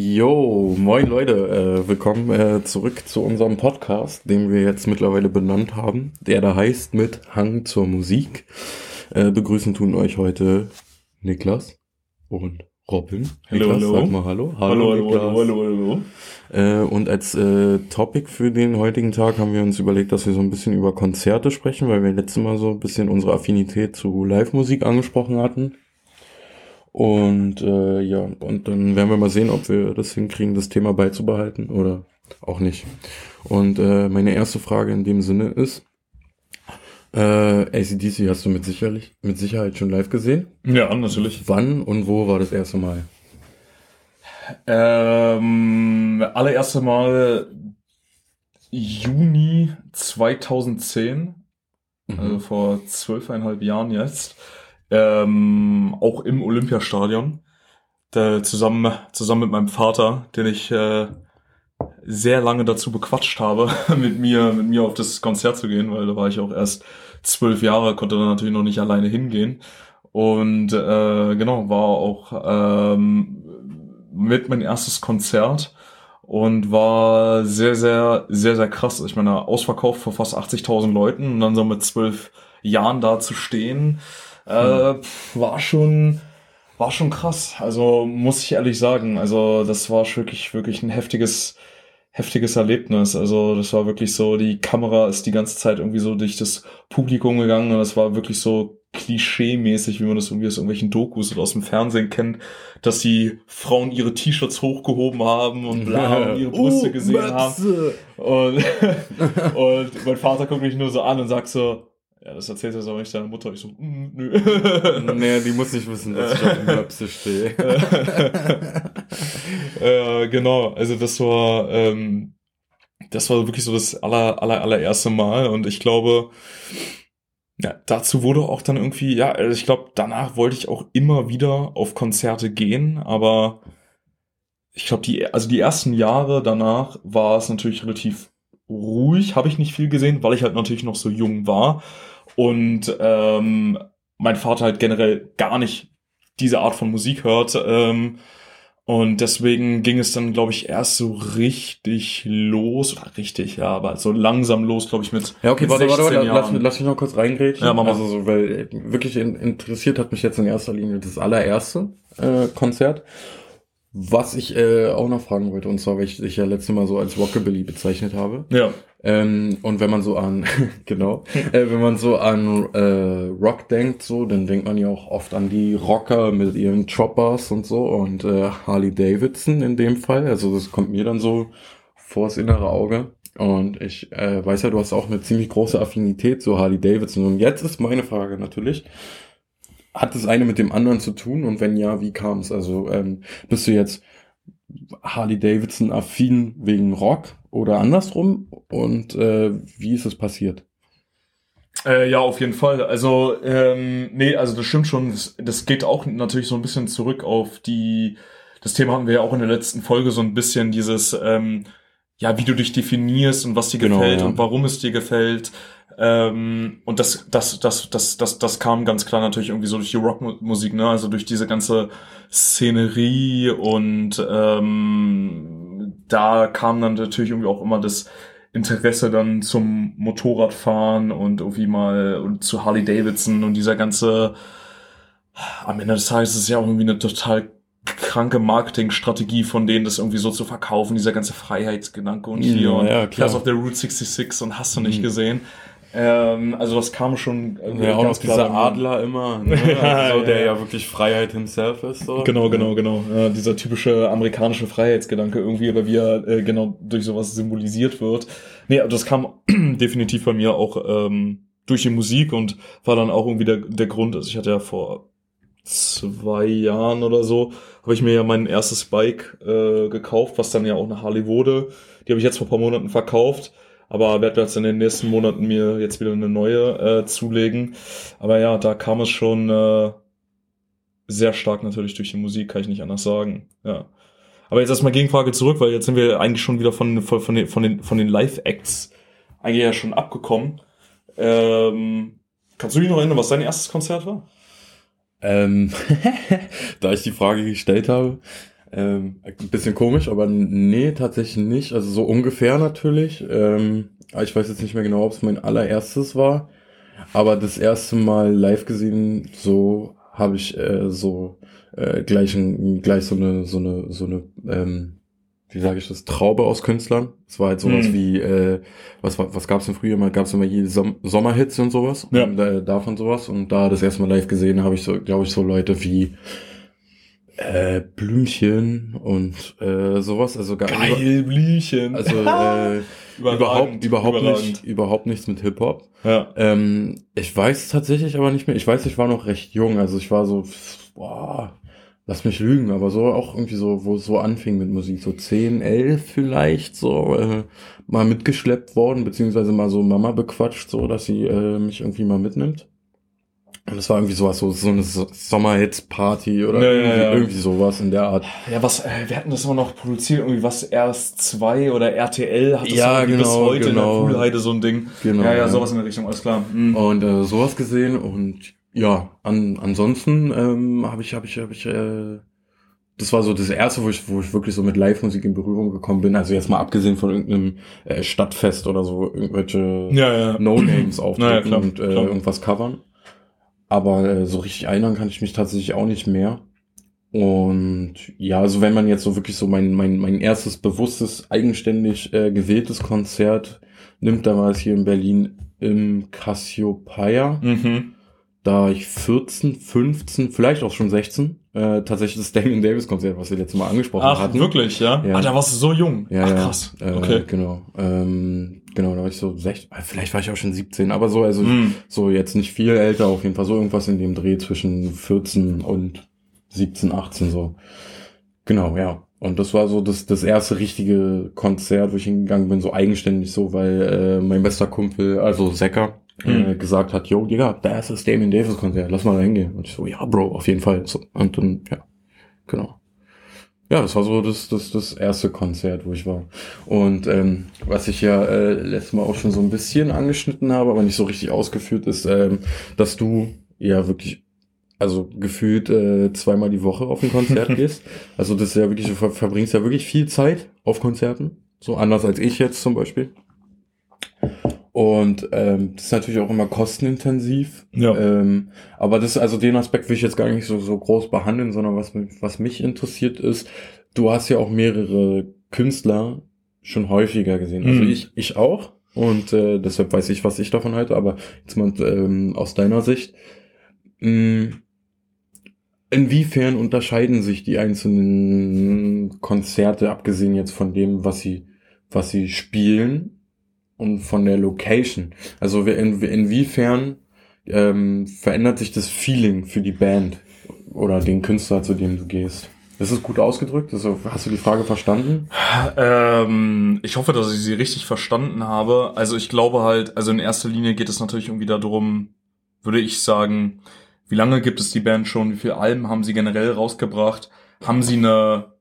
Jo, moin Leute, äh, willkommen äh, zurück zu unserem Podcast, den wir jetzt mittlerweile benannt haben, der da heißt mit Hang zur Musik. Äh, begrüßen tun euch heute Niklas und Robin. Hallo, Niklas, hallo. Sag mal hallo. Hallo, hallo, Niklas. hallo, hallo, hallo. Äh, und als äh, Topic für den heutigen Tag haben wir uns überlegt, dass wir so ein bisschen über Konzerte sprechen, weil wir letztes Mal so ein bisschen unsere Affinität zu Live-Musik angesprochen hatten. Und äh, ja, und dann werden wir mal sehen, ob wir das hinkriegen, das Thema beizubehalten oder auch nicht. Und äh, meine erste Frage in dem Sinne ist, äh, ACDC hast du mit, sicherlich, mit Sicherheit schon live gesehen. Ja, natürlich. Wann und wo war das erste Mal? Ähm, allererste Mal Juni 2010, also vor zwölfeinhalb Jahren jetzt, ähm, auch im Olympiastadion, da zusammen, zusammen mit meinem Vater, den ich äh, sehr lange dazu bequatscht habe, mit mir, mit mir auf das Konzert zu gehen, weil da war ich auch erst zwölf Jahre, konnte dann natürlich noch nicht alleine hingehen. Und äh, genau, war auch ähm, mit mein erstes Konzert und war sehr, sehr, sehr, sehr krass. Ich meine, ausverkauft vor fast 80.000 Leuten und dann so mit zwölf Jahren da zu stehen, äh, war schon, war schon krass. Also muss ich ehrlich sagen. Also das war wirklich, wirklich ein heftiges, heftiges Erlebnis. Also das war wirklich so, die Kamera ist die ganze Zeit irgendwie so durch das Publikum gegangen und das war wirklich so klischee-mäßig, wie man das irgendwie aus irgendwelchen Dokus oder aus dem Fernsehen kennt, dass die Frauen ihre T-Shirts hochgehoben haben und bla und ihre Brüste Oh, gesehen haben. Möpse. Und, und mein Vater guckt mich nur so an und sagt so, ja, das erzählt jetzt aber nicht deiner Mutter. Ich so, mm, nö. Nee, die muss nicht wissen, dass ich auf dem Möpse stehe. äh, genau, also das war, ähm, das war wirklich so das aller, aller, allererste Mal und ich glaube, ja, dazu wurde auch dann irgendwie, ja, also ich glaube, danach wollte ich auch immer wieder auf Konzerte gehen, aber ich glaube, die, also die ersten Jahre danach war es natürlich relativ ruhig, habe ich nicht viel gesehen, weil ich halt natürlich noch so jung war und ähm, mein Vater halt generell gar nicht diese Art von Musik hört. Ähm, und deswegen ging es dann, glaube ich, erst so richtig los, oder richtig, ja, aber so langsam los, glaube ich, mit Ja, okay, mit warte, warte, 16 warte, lass, lass mich noch kurz reingrätschen. Ja, mach mal. Also so, weil äh, wirklich in, interessiert hat mich jetzt in erster Linie das allererste äh, Konzert. Was ich äh, auch noch fragen wollte, und zwar, weil ich dich ja letztes Mal so als Rockabilly bezeichnet habe. Ja, Ähm, und wenn man so an, genau, äh, wenn man so an äh, Rock denkt, so, dann denkt man ja auch oft an die Rocker mit ihren Choppers und so und äh, Harley Davidson in dem Fall. Also das kommt mir dann so vors innere Auge. Und ich äh, weiß ja, du hast auch eine ziemlich große Affinität zu Harley Davidson. Und jetzt ist meine Frage natürlich, hat das eine mit dem anderen zu tun? Und wenn ja, wie kam es? Also ähm, bist du jetzt Harley Davidson affin wegen Rock oder andersrum? Und äh, wie ist es passiert? Äh, ja, auf jeden Fall. Also, ähm, nee, also das stimmt schon. Das, das geht auch natürlich so ein bisschen zurück auf die, das Thema hatten wir ja auch in der letzten Folge so ein bisschen dieses, ähm, ja, wie du dich definierst und was dir Genau, gefällt ja. und warum es dir gefällt. Ähm, und das, das, das, das, das, das kam ganz klar natürlich irgendwie so durch die Rockmusik, ne? Also durch diese ganze Szenerie und ähm, da kam dann natürlich irgendwie auch immer das Interesse dann zum Motorradfahren und irgendwie mal und zu Harley Davidson und dieser ganze am Ende des Tages ist es ja auch irgendwie eine total kranke Marketingstrategie von denen, das irgendwie so zu verkaufen, dieser ganze Freiheitsgedanke und hier Ja, und ja. Class of the Route 66 und hast du nicht Mhm. gesehen. Ähm, also das kam schon irgendwie Ja, auch noch dieser. Adler immer, ne? Also, der ja. ja. wirklich Freiheit himself ist. So. Genau, genau, genau. Ja, dieser typische amerikanische Freiheitsgedanke irgendwie, oder wie er äh, genau durch sowas symbolisiert wird. Nee, das kam definitiv bei mir auch ähm, durch die Musik und war dann auch irgendwie der, der Grund. Also ich hatte ja vor zwei Jahren oder so, habe ich mir ja mein erstes Bike äh, gekauft, was dann ja auch eine Harley wurde. Die habe ich jetzt vor ein paar Monaten verkauft. Aber werde jetzt in den nächsten Monaten mir jetzt wieder eine neue äh, zulegen. Aber ja, da kam es schon äh, sehr stark natürlich durch die Musik, kann ich nicht anders sagen. Ja. Aber jetzt erstmal Gegenfrage zurück, weil jetzt sind wir eigentlich schon wieder von, von, von den, von den, von den Live-Acts eigentlich ja schon abgekommen. Ähm, kannst du dich noch erinnern, was dein erstes Konzert war? Ähm, da ich die Frage gestellt habe, Ähm, ein bisschen komisch, aber nee, tatsächlich nicht. Also so ungefähr natürlich. Ähm, ich weiß jetzt nicht mehr genau, ob es mein allererstes war. Aber das erste Mal live gesehen, so habe ich äh, so äh, gleich, ein, gleich so eine, so eine, so eine, ähm, wie sage ich das, Traube aus Künstlern. Es war halt sowas Mhm. wie, äh, was, was gab's denn früher mal? Gab's immer jede Som Sommerhits und sowas. Ja. Und, äh, davon sowas. Und da das erste Mal live gesehen habe ich so, glaube ich, so Leute wie äh, Blümchen und äh, sowas. Also gar Geil, Blümchen. Also äh, überhaupt, überhaupt überragend. nicht, überhaupt nichts mit Hip Hop. Ja. Ähm, ich weiß tatsächlich aber nicht mehr. Ich weiß, ich war noch recht jung. Also ich war so, boah, lass mich lügen, aber so auch irgendwie so, wo es so anfing mit Musik, so 10, 11 vielleicht, so äh, mal mitgeschleppt worden, beziehungsweise mal so Mama bequatscht, so dass sie äh, mich irgendwie mal mitnimmt. Und es war irgendwie sowas, so, so eine So- Sommerhits-Party oder Ja, ja, irgendwie, ja. irgendwie sowas in der Art. Ja, was, äh, wir hatten das immer noch produziert, irgendwie was erst 2 oder RTL hat das Ja, irgendwie bis genau, heute genau. in der Poolheide so ein Ding. Genau, ja, ja, ja. sowas in der Richtung, alles klar. Mhm. Und äh, sowas gesehen und ja, an, ansonsten ähm, habe ich, habe ich, habe ich, äh, das war so das erste, wo ich, wo ich wirklich so mit Live-Musik in Berührung gekommen bin. Also jetzt mal abgesehen von irgendeinem äh, Stadtfest oder so, irgendwelche Ja, ja. No-Names auftreten klar, und äh, irgendwas covern. Aber äh, so richtig erinnern kann ich mich tatsächlich auch nicht mehr. Und ja, also wenn man jetzt so wirklich so mein, mein, mein erstes bewusstes, eigenständig äh, gewähltes Konzert nimmt, da war es hier in Berlin im Cassiopeia. Mhm. Da ich 14, 15, vielleicht auch schon 16, äh, tatsächlich das Damien Davis Konzert, was wir letztes Mal angesprochen Ach, hatten. wirklich, ja? Ja. Ah, da warst du so jung. Ja, Ach, ja. krass. Äh, Okay. Genau. Ähm, genau, da war ich so 16, äh, vielleicht war ich auch schon 17, aber so, also Mhm. so jetzt nicht viel älter, auf jeden Fall so irgendwas in dem Dreh zwischen 14 und 17, 18 so. Genau, ja. Und das war so das, das erste richtige Konzert, wo ich hingegangen bin, so eigenständig so, weil äh, mein bester Kumpel, also Secker, äh, Mhm. gesagt hat, yo, Digga, da ist das Damien Davis Konzert, lass mal da hingehen. Und ich so, ja, Bro, auf jeden Fall. So, und dann, ja, genau. Ja, das war so das, das, das erste Konzert, wo ich war. Und ähm, was ich ja äh, letztes Mal auch schon so ein bisschen angeschnitten habe, aber nicht so richtig ausgeführt, ist, ähm, dass du ja wirklich, also gefühlt äh, zweimal die Woche auf ein Konzert gehst. Also das ist ja wirklich, du ver verbringst ja wirklich viel Zeit auf Konzerten. So anders als ich jetzt zum Beispiel. Und ähm, das ist natürlich auch immer kostenintensiv. Ja. Ähm, aber das, also den Aspekt will ich jetzt gar nicht so, so groß behandeln, sondern was, mich- was mich interessiert ist, du hast ja auch mehrere Künstler schon häufiger gesehen. Also Mhm. ich, ich auch. Und äh, deshalb weiß ich, was ich davon halte. Aber jetzt mal ähm, aus deiner Sicht. Mh, inwiefern unterscheiden sich die einzelnen Konzerte, abgesehen jetzt von dem, was sie, was sie spielen und von der Location? Also in, inwiefern ähm, verändert sich das Feeling für die Band oder den Künstler, zu dem du gehst? Ist es gut ausgedrückt? Also, hast du die Frage verstanden? Ähm, ich hoffe, dass ich sie richtig verstanden habe. Also ich glaube halt, also in erster Linie geht es natürlich irgendwie darum, würde ich sagen, wie lange gibt es die Band schon? Wie viele Alben haben sie generell rausgebracht? Haben sie eine,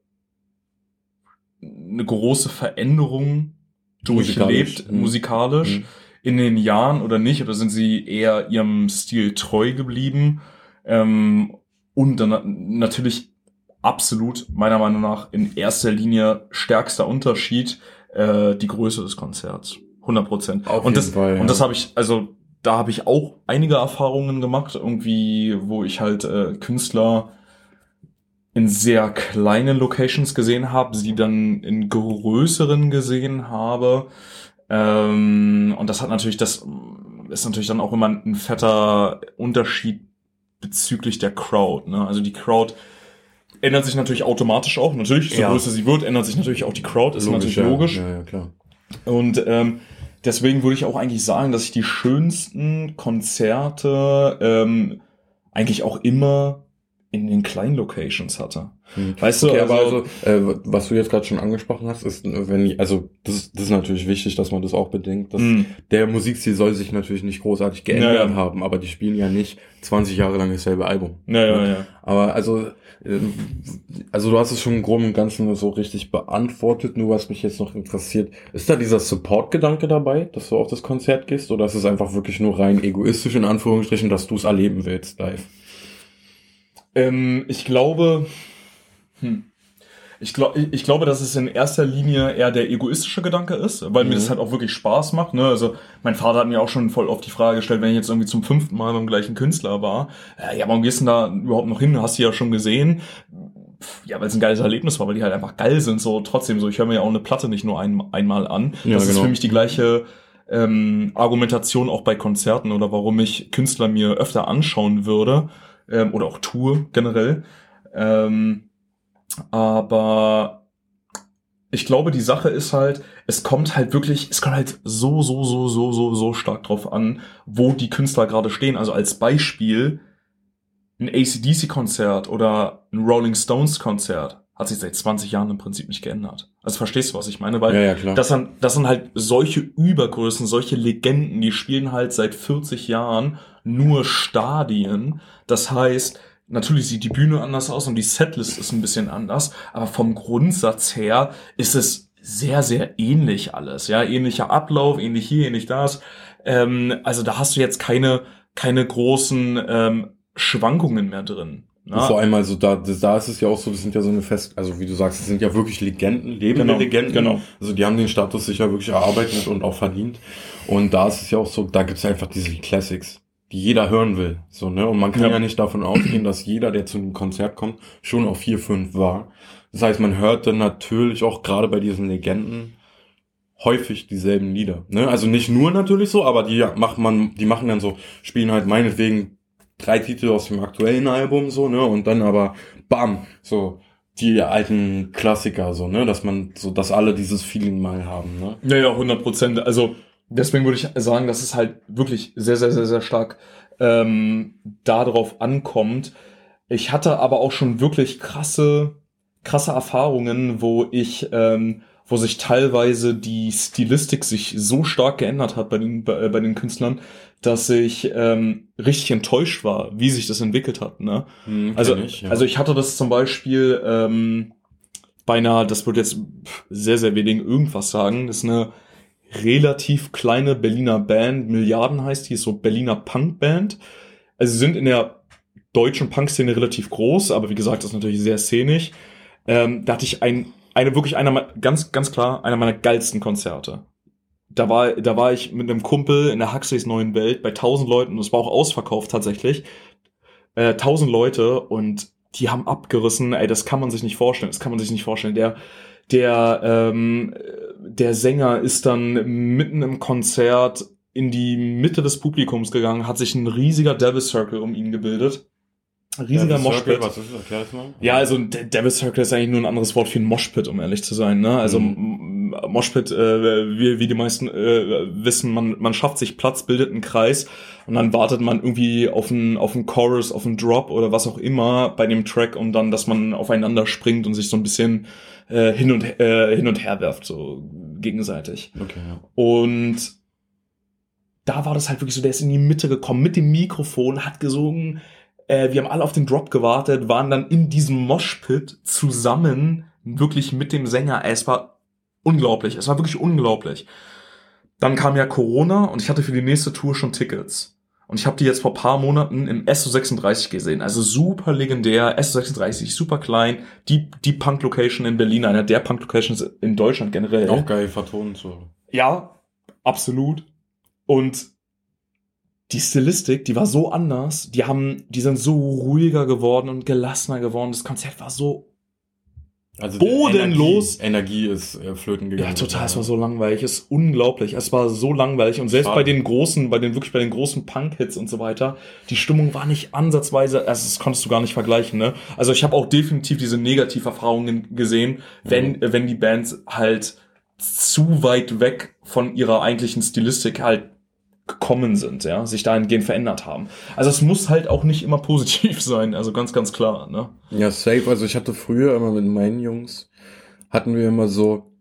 eine große Veränderung durchlebt, Musikalisch. Mhm. musikalisch, Mhm. in den Jahren oder nicht? Oder sind sie eher ihrem Stil treu geblieben? Ähm, und dann na- natürlich absolut, meiner Meinung nach, in erster Linie stärkster Unterschied, äh, die Größe des Konzerts. 100 Prozent. Und das, Fall, ja. und das habe ich, also da habe ich auch einige Erfahrungen gemacht, irgendwie, wo ich halt äh, Künstler in sehr kleinen Locations gesehen habe, sie dann in größeren gesehen habe. Ähm, und das hat natürlich, das ist natürlich dann auch immer ein fetter Unterschied bezüglich der Crowd. Ne? Also die Crowd ändert sich natürlich automatisch auch. Natürlich, so Ja. größer sie wird, ändert sich natürlich auch die Crowd. Ist natürlich ja. logisch. Ja, ja, klar. Und ähm, deswegen würde ich auch eigentlich sagen, dass ich die schönsten Konzerte ähm, eigentlich auch immer in den kleinen Locations hatte. Hm. Weißt du, Okay, also, aber also, äh, was du jetzt gerade schon angesprochen hast, ist, äh, wenn ich, also das, ist- das ist natürlich wichtig, dass man das auch bedenkt. Dass mh, Der Musikstil soll sich natürlich nicht großartig geändert Ja, ja. haben, aber die spielen ja nicht 20 Jahre lang dasselbe Album. ja, ja, ja. Aber also, ähm, also du hast es schon im Groben und Ganzen so richtig beantwortet, nur was mich jetzt noch interessiert, ist da dieser Support-Gedanke dabei, dass du auf das Konzert gehst, oder ist es einfach wirklich nur rein egoistisch in Anführungsstrichen, dass du es erleben willst live? Ähm, ich glaube, hm, Ich, glaub, ich, glaube, dass es in erster Linie eher der egoistische Gedanke ist, weil mhm. mir das halt auch wirklich Spaß macht. Ne? Also mein Vater hat mir auch schon voll oft die Frage gestellt, wenn ich jetzt irgendwie zum fünften Mal beim gleichen Künstler war, äh, ja, warum gehst du da überhaupt noch hin? Hast du ja schon gesehen. Ja, weil es ein geiles Erlebnis war, weil die halt einfach geil sind. So trotzdem so, ich höre mir ja auch eine Platte nicht nur ein, einmal an. Ja, das genau. ist für mich die gleiche ähm, Argumentation auch bei Konzerten oder warum ich Künstler mir öfter anschauen würde ähm, oder auch tue generell. Ähm, aber ich glaube, die Sache ist halt, es kommt halt wirklich, es kommt halt so, so, so, so, so, so stark drauf an, wo die Künstler gerade stehen. Also als Beispiel, ein ACDC-Konzert oder ein Rolling Stones-Konzert hat sich seit 20 Jahren im Prinzip nicht geändert. Also verstehst du, was ich meine? Weil ja, ja. Das, sind, das sind halt solche Übergrößen, solche Legenden, die spielen halt seit 40 Jahren nur Stadien. Das heißt, natürlich sieht die Bühne anders aus und die Setlist ist ein bisschen anders, aber vom Grundsatz her ist es sehr, sehr ähnlich alles. Ja, ähnlicher Ablauf, ähnlich hier, ähnlich das. Ähm, also da hast du jetzt keine, keine großen ähm, Schwankungen mehr drin. Na? Vor allem also da, da ist es ja auch so, das sind ja so eine Fest, also wie du sagst, das sind ja wirklich Legenden, lebende genau, Legenden. Genau. Also die haben den Status sicher wirklich erarbeitet und auch verdient. Und da ist es ja auch so, da gibt's einfach diese Classics, die jeder hören will. So, ne? Und man kann ja, ja nicht davon ausgehen, dass jeder, der zu einem Konzert kommt, schon auf vier, fünf war. Das heißt, man hört dann natürlich auch gerade bei diesen Legenden häufig dieselben Lieder. Ne? Also nicht nur natürlich so, aber die macht man, die machen dann so, spielen halt meinetwegen drei Titel aus dem aktuellen Album so, ne? Und dann aber bam, so die alten Klassiker so, ne? Dass man so, dass alle dieses Feeling mal haben, ne? Ja, ja, 100 Prozent. Also deswegen würde ich sagen, dass es halt wirklich sehr, sehr, sehr, sehr stark ähm, darauf ankommt. Ich hatte aber auch schon wirklich krasse, krasse Erfahrungen, wo ich ähm, wo sich teilweise die Stilistik sich so stark geändert hat bei den, bei, bei den Künstlern, dass ich ähm, richtig enttäuscht war, wie sich das entwickelt hat. Ne? Hm, also, ich, ja. also ich hatte das zum Beispiel ähm, bei einer, das wird jetzt sehr, sehr wenig irgendwas sagen, das ist eine relativ kleine Berliner Band, Milliarden heißt die, ist so Berliner Punkband. Also sie sind in der deutschen Punkszene relativ groß, aber wie gesagt, das ist natürlich sehr szenisch. Ähm, da hatte ich ein, eine wirklich einer ganz ganz klar einer meiner geilsten Konzerte da war, da war ich mit einem Kumpel in der Huxleys neuen Welt bei 1000 Leuten es war auch ausverkauft tatsächlich. Äh, 1000 Leute und die haben abgerissen, ey, das kann man sich nicht vorstellen, das kann man sich nicht vorstellen. Der, der, ähm, der Sänger ist dann mitten im Konzert in die Mitte des Publikums gegangen, hat sich ein riesiger Devil Circle um ihn gebildet riesiger Moshpit. Was ist das? Erklär das mal. Ja, also Devil Circle ist eigentlich nur ein anderes Wort für ein Moshpit, um ehrlich zu sein. Ne? Also mhm. Moshpit, äh, wie, wie die meisten äh, wissen, man, man schafft sich Platz, bildet einen Kreis und dann wartet man irgendwie auf einen, auf einen Chorus, auf einen Drop oder was auch immer bei dem Track und dann, dass man aufeinander springt und sich so ein bisschen äh, hin und äh, hin und her werft, so gegenseitig. Okay, ja. Und da war das halt wirklich so, der ist in die Mitte gekommen mit dem Mikrofon, hat gesungen, äh, wir haben alle auf den Drop gewartet, waren dann in diesem Moshpit zusammen, wirklich mit dem Sänger. Es war unglaublich, es war wirklich unglaublich. Dann kam ja Corona und ich hatte für die nächste Tour schon Tickets. Und ich habe die jetzt vor paar Monaten im SO36 gesehen. Also super legendär, SO36, super klein, die, die Punk-Location in Berlin, einer der Punk-Locations in Deutschland generell. Auch geil vertont so. Ja, absolut. Und die Stilistik, die war so anders. Die haben, die sind so ruhiger geworden und gelassener geworden. Das Konzert war so also bodenlos. Energie, Energie ist äh, flöten gegangen. Ja, total. Es war so langweilig. Es ist unglaublich. Es war so langweilig. Und selbst Schade. bei den großen, bei den wirklich bei den großen Punk-Hits und so weiter, die Stimmung war nicht ansatzweise, also das konntest du gar nicht vergleichen, ne? Also ich habe auch definitiv diese Negativerfahrungen gesehen, wenn, mhm. wenn die Bands halt zu weit weg von ihrer eigentlichen Stilistik halt gekommen sind, ja, sich dahingehend verändert haben. Also es muss halt auch nicht immer positiv sein, also ganz, ganz klar, ne? Ja, safe. Also ich hatte früher immer mit meinen Jungs, hatten wir immer so,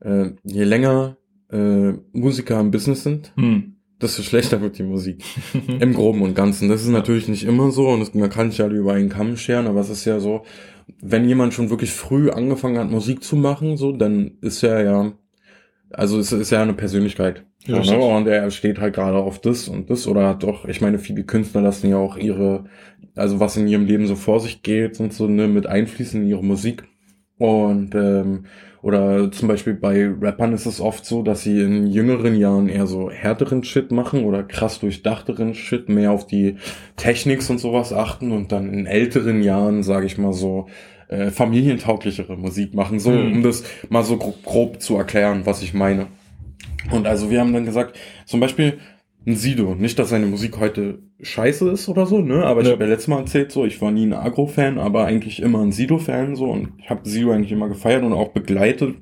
äh, je länger äh, Musiker im Business sind, hm. desto schlechter wird die Musik. Im Groben und Ganzen. Das ist natürlich nicht immer so und das, man kann sich ja über einen Kamm scheren, aber es ist ja so, wenn jemand schon wirklich früh angefangen hat, Musik zu machen, so, dann ist er ja, also es ist ja eine Persönlichkeit. Ja, ne? Und er steht halt gerade auf das und das oder hat doch, ich meine, viele Künstler lassen ja auch ihre, also was in ihrem Leben so vor sich geht und so, ne, mit einfließen in ihre Musik. Und ähm, oder zum Beispiel bei Rappern ist es oft so, dass sie in jüngeren Jahren eher so härteren Shit machen oder krass durchdachteren Shit, mehr auf die Techniks und sowas achten und dann in älteren Jahren, sage ich mal so, äh, familientauglichere Musik machen, so mhm. um das mal so grob, grob zu erklären, was ich meine. Und also wir haben dann gesagt, zum Beispiel ein Sido. Nicht, dass seine Musik heute scheiße ist oder so, ne? Aber ich ja. habe ja letztes Mal erzählt, so, ich war nie ein Agro-Fan, aber eigentlich immer ein Sido-Fan so und ich habe Sido eigentlich immer gefeiert und auch begleitet.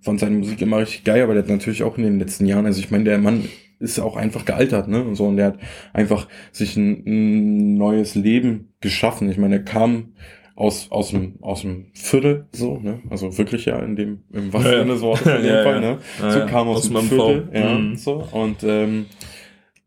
Fand seine Musik immer richtig geil, aber der hat natürlich auch in den letzten Jahren, also ich meine, der Mann ist auch einfach gealtert, ne? Und so, und der hat einfach sich ein, ein neues Leben geschaffen. Ich meine, er kam aus, aus dem, aus dem Viertel, so, ne? Also wirklich ja in dem, im wahrsten Sinne des Wortes in dem Fall, ne? So kam aus, aus dem Viertel, v. ja, mhm. so. Und ähm,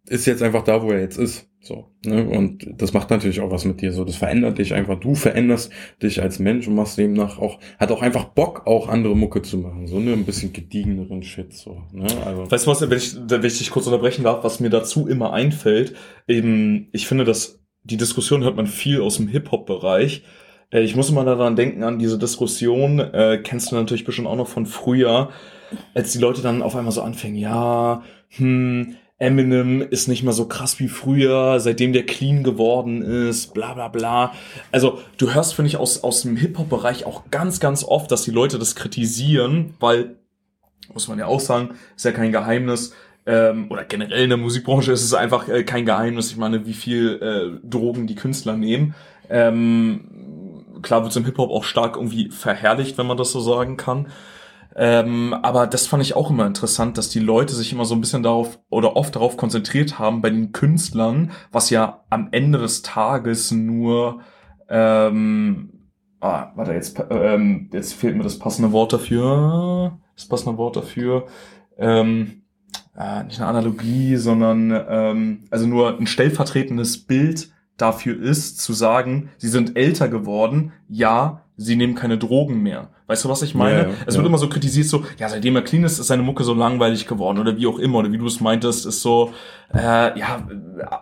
ist jetzt einfach da, wo er jetzt ist. So, ne? Und das macht natürlich auch was mit dir. So, das verändert dich einfach. Du veränderst dich als Mensch und machst demnach auch, hat auch einfach Bock, auch andere Mucke zu machen. So, ne, ein bisschen gediegeneren Shit. So, ne? Also. Weißt du was, wenn ich, wenn ich dich kurz unterbrechen darf, was mir dazu immer einfällt, eben, ich finde, dass die Diskussion hört man viel aus dem Hip-Hop-Bereich. Äh, ich muss immer daran denken, an diese Diskussion, äh, kennst du natürlich bestimmt auch noch von früher, als die Leute dann auf einmal so anfingen, ja, hm, Eminem ist nicht mehr so krass wie früher, seitdem der clean geworden ist, bla bla bla. Also du hörst, finde ich, aus, aus dem Hip-Hop-Bereich auch ganz, ganz oft, dass die Leute das kritisieren, weil, muss man ja auch sagen, ist ja kein Geheimnis, ähm, oder generell in der Musikbranche ist es einfach äh, kein Geheimnis. Ich meine, wie viel äh, Drogen die Künstler nehmen. Ähm, klar wird es im Hip-Hop auch stark irgendwie verherrlicht, wenn man das so sagen kann. Ähm, aber das fand ich auch immer interessant, dass die Leute sich immer so ein bisschen darauf oder oft darauf konzentriert haben bei den Künstlern, was ja am Ende des Tages nur ähm, ah, warte, jetzt, ähm, jetzt fehlt mir das passende Wort dafür. Das passende Wort dafür. Ähm, äh, nicht eine Analogie, sondern ähm, also nur ein stellvertretendes Bild dafür ist, zu sagen, sie sind älter geworden, ja, sie nehmen keine Drogen mehr. Weißt du, was ich meine? Ja, ja, es wird immer so kritisiert, so, ja, seitdem er clean ist, ist seine Mucke so langweilig geworden oder wie auch immer, oder wie du es meintest, ist so, äh, ja,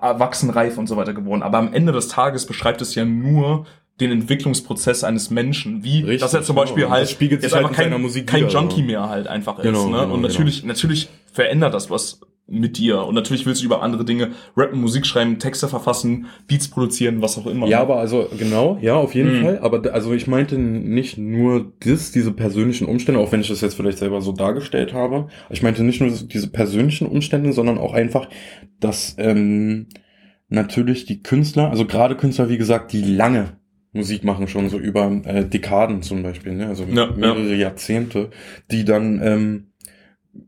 erwachsenreif und so weiter geworden. Aber am Ende des Tages beschreibt es ja nur den Entwicklungsprozess eines Menschen, wie Richtig, dass er zum Beispiel genau. halt spiegelt jetzt halt einfach kein, Musik kein Junkie mehr halt einfach genau, ist. Ne? Genau, und natürlich, genau. natürlich verändert das was mit dir. Und natürlich willst du über andere Dinge rappen, Musik schreiben, Texte verfassen, Beats produzieren, was auch immer. Ja, aber also genau, ja, auf jeden mhm. Fall. Aber also ich meinte nicht nur das, diese persönlichen Umstände, auch wenn ich das jetzt vielleicht selber so dargestellt habe. Ich meinte nicht nur diese persönlichen Umstände, sondern auch einfach, dass ähm, natürlich die Künstler, also gerade Künstler, wie gesagt, die lange Musik machen, schon so über äh, Dekaden zum Beispiel, ne? also ja, mehrere ja. Jahrzehnte, die dann ähm,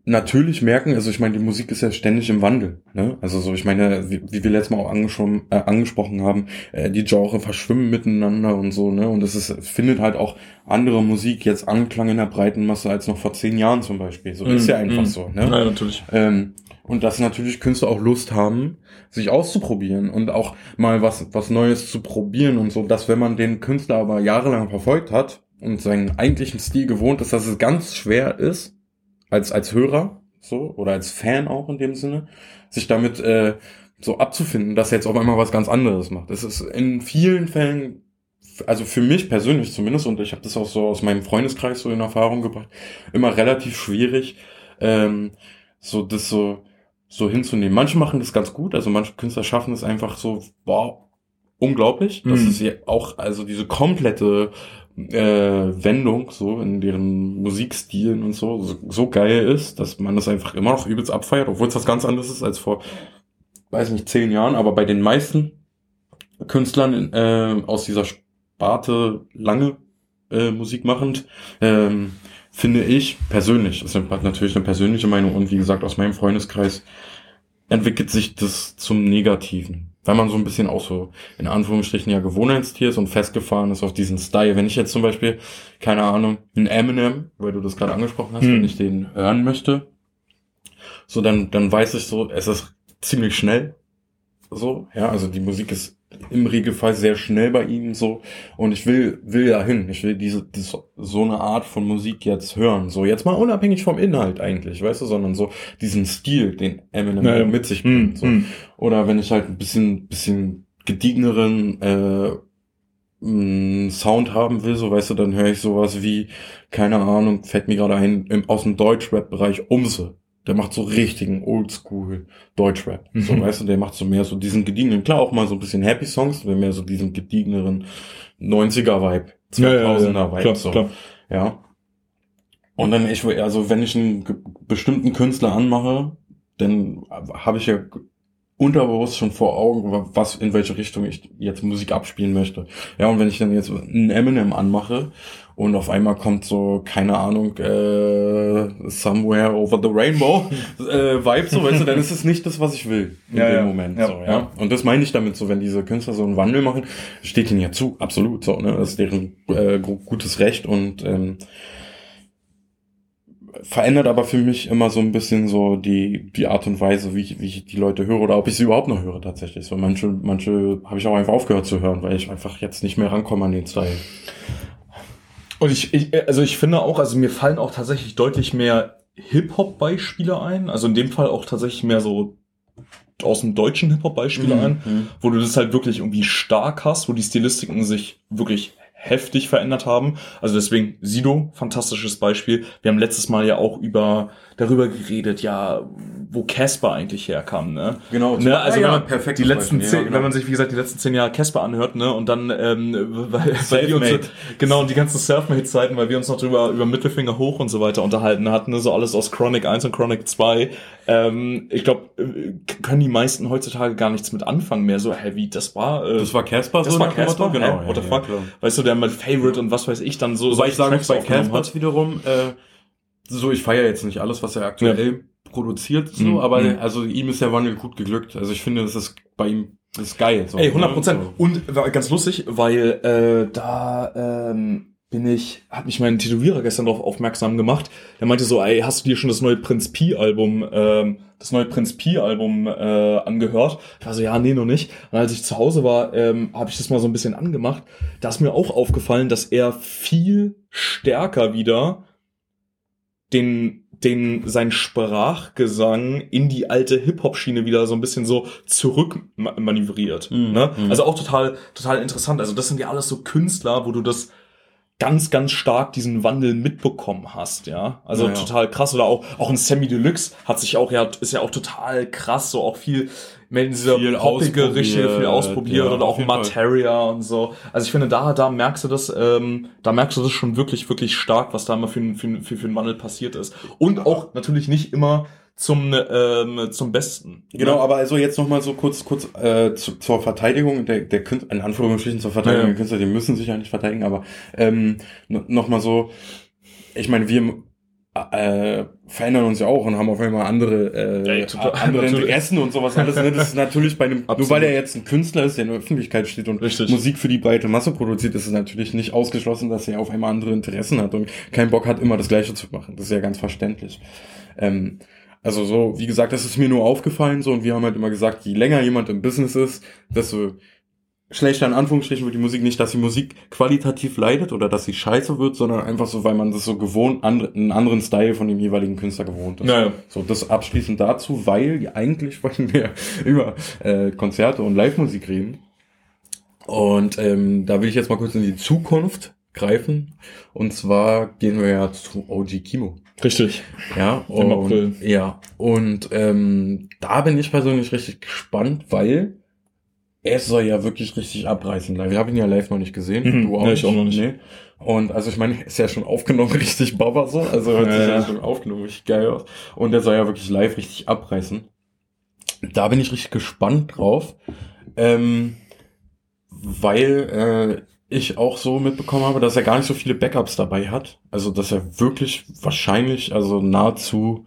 natürlich merken, also ich meine, die Musik ist ja ständig im Wandel. Ne? Also so, ich meine, wie, wie wir letztes Mal auch angesprochen, äh, angesprochen haben, äh, die Genre verschwimmen miteinander und so, ne? Und es ist, findet halt auch andere Musik jetzt Anklang in der breiten Masse als noch vor zehn Jahren zum Beispiel. So mm, ist ja einfach mm. so. Ne? Ja, natürlich. Ähm, und dass natürlich Künstler auch Lust haben, sich auszuprobieren und auch mal was, was Neues zu probieren und so, dass wenn man den Künstler aber jahrelang verfolgt hat und seinen eigentlichen Stil gewohnt ist, dass es ganz schwer ist, als, als Hörer, so, oder als Fan auch in dem Sinne, sich damit äh, so abzufinden, dass er jetzt auf einmal was ganz anderes macht. Es ist in vielen Fällen, also für mich persönlich zumindest, und ich habe das auch so aus meinem Freundeskreis so in Erfahrung gebracht, immer relativ schwierig, ähm, so das so, so hinzunehmen. Manche machen das ganz gut, also manche Künstler schaffen es einfach so, wow, unglaublich. Das mhm. ist ja auch, also diese komplette äh, Wendung so in deren Musikstilen und so, so, so geil ist, dass man das einfach immer noch übelst abfeiert, obwohl es was ganz anderes ist als vor, weiß nicht, zehn Jahren, aber bei den meisten Künstlern äh, aus dieser Sparte lange äh, Musik machend, ähm, finde ich persönlich, das ist natürlich eine persönliche Meinung und wie gesagt aus meinem Freundeskreis entwickelt sich das zum Negativen weil man so ein bisschen auch so in Anführungsstrichen ja Gewohnheitstier ist und festgefahren ist auf diesen Style. Wenn ich jetzt zum Beispiel, keine Ahnung, ein Eminem, weil du das gerade angesprochen hast, hm. wenn ich den hören möchte, so dann, dann weiß ich so, es ist ziemlich schnell. So, ja, also die Musik ist im Regelfall sehr schnell bei ihm so und ich will will ja hin ich will diese, diese so eine Art von Musik jetzt hören so jetzt mal unabhängig vom Inhalt eigentlich weißt du sondern so diesen Stil den Eminem naja. mit sich bringt mm, so. Mm. oder wenn ich halt ein bisschen bisschen gediegeneren äh, mh, Sound haben will, so weißt du, dann höre ich sowas wie, keine Ahnung, fällt mir gerade ein, im, aus dem Deutschrap-Bereich Umse. Der macht so richtigen Oldschool Deutschrap. Mhm. So, weißt du, der macht so mehr so diesen gediegenen, klar auch mal so ein bisschen Happy Songs, mehr so diesen gediegeneren 90er Vibe, 2000er Vibe, klar, so. Klar. Ja. Und dann ich, also wenn ich einen bestimmten Künstler anmache, dann habe ich ja unterbewusst schon vor Augen, was in welche Richtung ich jetzt Musik abspielen möchte. Ja, und wenn ich dann jetzt einen Eminem anmache und auf einmal kommt so, keine Ahnung, äh, Somewhere Over the Rainbow äh, Vibe, so weißt du, dann ist es nicht das, was ich will in ja, dem ja. Moment. Ja, so, ja. Und das meine ich damit so, wenn diese Künstler so einen Wandel machen, steht ihnen ja zu, absolut so, ne? Das ist deren äh, gutes Recht und ähm, verändert aber für mich immer so ein bisschen so die, die Art und Weise, wie ich, wie ich die Leute höre oder ob ich sie überhaupt noch höre tatsächlich. So manche, manche habe ich auch einfach aufgehört zu hören, weil ich einfach jetzt nicht mehr rankomme an den Style. Und ich, ich, also ich finde auch, also mir fallen auch tatsächlich deutlich mehr Hip-Hop-Beispiele ein. Also in dem Fall auch tatsächlich mehr so aus dem deutschen Hip-Hop-Beispiele mhm. ein, mhm. wo du das halt wirklich irgendwie stark hast, wo die Stilistiken sich wirklich heftig verändert haben. Also deswegen Sido, fantastisches Beispiel. Wir haben letztes Mal ja auch über darüber geredet, ja, wo Casper eigentlich herkam, ne? Genau. Ne? Also ja, wenn man perfekt die letzten zehn, ja, genau. wenn man sich wie gesagt die letzten zehn Jahre Casper anhört, ne, und dann ähm, weil, weil wir uns genau die ganzen Selfmade-Zeiten, weil wir uns noch drüber über Mittelfinger hoch und so weiter unterhalten hatten, ne, so alles aus Chronic 1 und Chronic 2. Ähm, ich glaube, äh, können die meisten heutzutage gar nichts mit anfangen mehr. So, hä, wie das war? Äh, das war Casper, das so war Casper, genau. Hä, what the fuck? Weißt du, der mit Favorite und was weiß ich dann so. Wobei ich sagen muss, bei Casper wiederum. Äh, so, ich feiere jetzt nicht alles, was er aktuell ja. produziert, so, mhm. aber mhm. also ihm ist der Wandel gut geglückt. Also ich finde, das ist bei ihm das ist geil. So, Ey, 100 Prozent. Ne? Und war ganz lustig, weil äh, da ähm, bin ich, hat mich mein Tätowierer gestern darauf aufmerksam gemacht. Der meinte so, ey, hast du dir schon das neue Prinz Pi Album, ähm, das neue Prinz Pi Album äh, angehört? Ich war so, ja, nee, noch nicht. Und als ich zu Hause war, ähm, habe ich das mal so ein bisschen angemacht. Da ist mir auch aufgefallen, dass er viel stärker wieder den den sein Sprachgesang in die alte Hip-Hop-Schiene wieder so ein bisschen so zurückmanövriert. Mhm. Ne? Mhm. Also auch total, total interessant. Also das sind ja alles so Künstler, wo du das ganz, ganz stark diesen Wandel mitbekommen hast, ja. Also naja. total krass. Oder auch, auch ein Sammy Deluxe hat sich auch, ja, ist ja auch total krass, so auch viel melden dieser viel poppige Richtung viel ausprobiert ja, oder auch Materia und so. Also ich finde, da, da merkst du das, ähm, da merkst du das schon wirklich, wirklich stark, was da immer für, für, für, für ein Wandel passiert ist. Und auch natürlich nicht immer zum ähm, zum Besten. Genau, ne? aber also jetzt noch mal so kurz kurz äh, zu, zur Verteidigung der der Künstler, in Anführungsstrichen zur Verteidigung ja. der Künstler, die müssen sich ja nicht verteidigen, aber ähm, noch mal so, ich meine, wir äh, verändern uns ja auch und haben auf einmal andere äh, ja, total, andere Interessen und sowas alles. Ne? Das ist natürlich bei einem, Absolut. nur weil er jetzt ein Künstler ist, der in der Öffentlichkeit steht und Richtig. Musik für die breite Masse produziert, ist es natürlich nicht ausgeschlossen, dass er auf einmal andere Interessen hat und keinen Bock hat, immer das Gleiche zu machen. Das ist ja ganz verständlich. Ähm, also so, wie gesagt, das ist mir nur aufgefallen so und wir haben halt immer gesagt, je länger jemand im Business ist, desto schlechter in Anführungsstrichen wird die Musik nicht, dass die Musik qualitativ leidet oder dass sie scheiße wird, sondern einfach so, weil man das so gewohnt, and, einen anderen Style von dem jeweiligen Künstler gewohnt ist. Naja. So, das abschließend dazu, weil eigentlich wollten wir über äh, Konzerte und Live-Musik reden. Und ähm, da will ich jetzt mal kurz in die Zukunft greifen. Und zwar gehen wir ja zu OG Kimo. Richtig. Ja, und, Im April. Ja, und ähm, da bin ich persönlich richtig gespannt, weil es soll ja wirklich richtig abreißen. Wir haben ihn ja live noch nicht gesehen. Mhm, du auch, nee, ich auch noch nicht. Nee. Und also ich meine, ist ja schon aufgenommen richtig Baba so. Also hört sich ja, ja schon aufgenommen richtig geil aus. Und der soll ja wirklich live richtig abreißen. Da bin ich richtig gespannt drauf. Ähm, weil äh, ich auch so mitbekommen habe, dass er gar nicht so viele Backups dabei hat. Also, dass er wirklich wahrscheinlich, also nahezu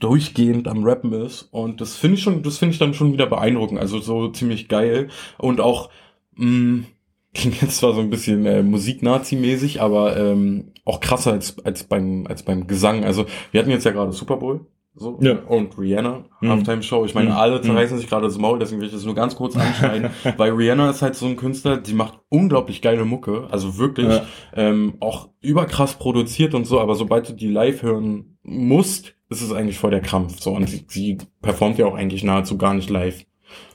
durchgehend am Rappen ist. Und das finde ich schon, das finde ich dann schon wieder beeindruckend. Also so ziemlich geil. Und auch, mh, mm, klingt jetzt zwar so ein bisschen äh, Musik-Nazi-mäßig, aber ähm, auch krasser als, als beim, als beim Gesang. Also, wir hatten jetzt ja gerade Super Bowl. So. Ja. Und Rihanna, mhm. Halftime Show. Ich meine, mhm. alle zerreißen mhm. sich gerade das Maul, deswegen will ich das nur ganz kurz anschneiden. weil Rihanna ist halt so ein Künstler, die macht unglaublich geile Mucke. Also wirklich ja. ähm, auch überkrass produziert und so, aber sobald du die live hören musst, ist es eigentlich voll der Krampf. So, und sie, sie performt ja auch eigentlich nahezu gar nicht live.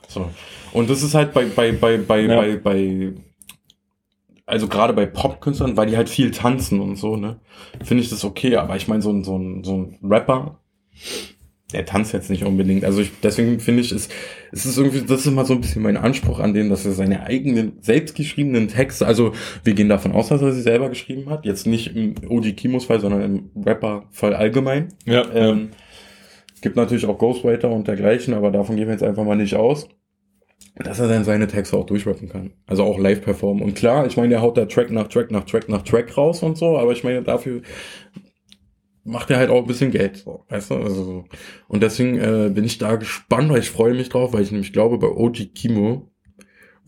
So. Und das ist halt bei, bei, bei, bei, ja. bei, bei also gerade bei Popkünstlern, weil die halt viel tanzen und so, ne, finde ich das okay. Aber ich meine, so ein, so ein, so ein Rapper, der tanzt jetzt nicht unbedingt. Also ich, deswegen finde ich, es, es ist irgendwie, das ist immer so ein bisschen mein Anspruch an den, dass er seine eigenen, selbstgeschriebenen Texte, also wir gehen davon aus, dass er sie selber geschrieben hat, jetzt nicht im OG Kimos Fall, sondern im Rapper-Fall allgemein. Ja. Ähm, gibt natürlich auch Ghostwriter und dergleichen, aber davon gehen wir jetzt einfach mal nicht aus dass er dann seine Texte auch durchrappen kann. Also auch live performen. Und klar, ich meine, er haut da Track nach Track nach Track nach Track raus und so, aber ich meine, dafür macht er halt auch ein bisschen Geld, so, weißt du? Also, und deswegen äh, bin ich da gespannt, weil ich freue mich drauf, weil ich nämlich glaube, bei OG Kimo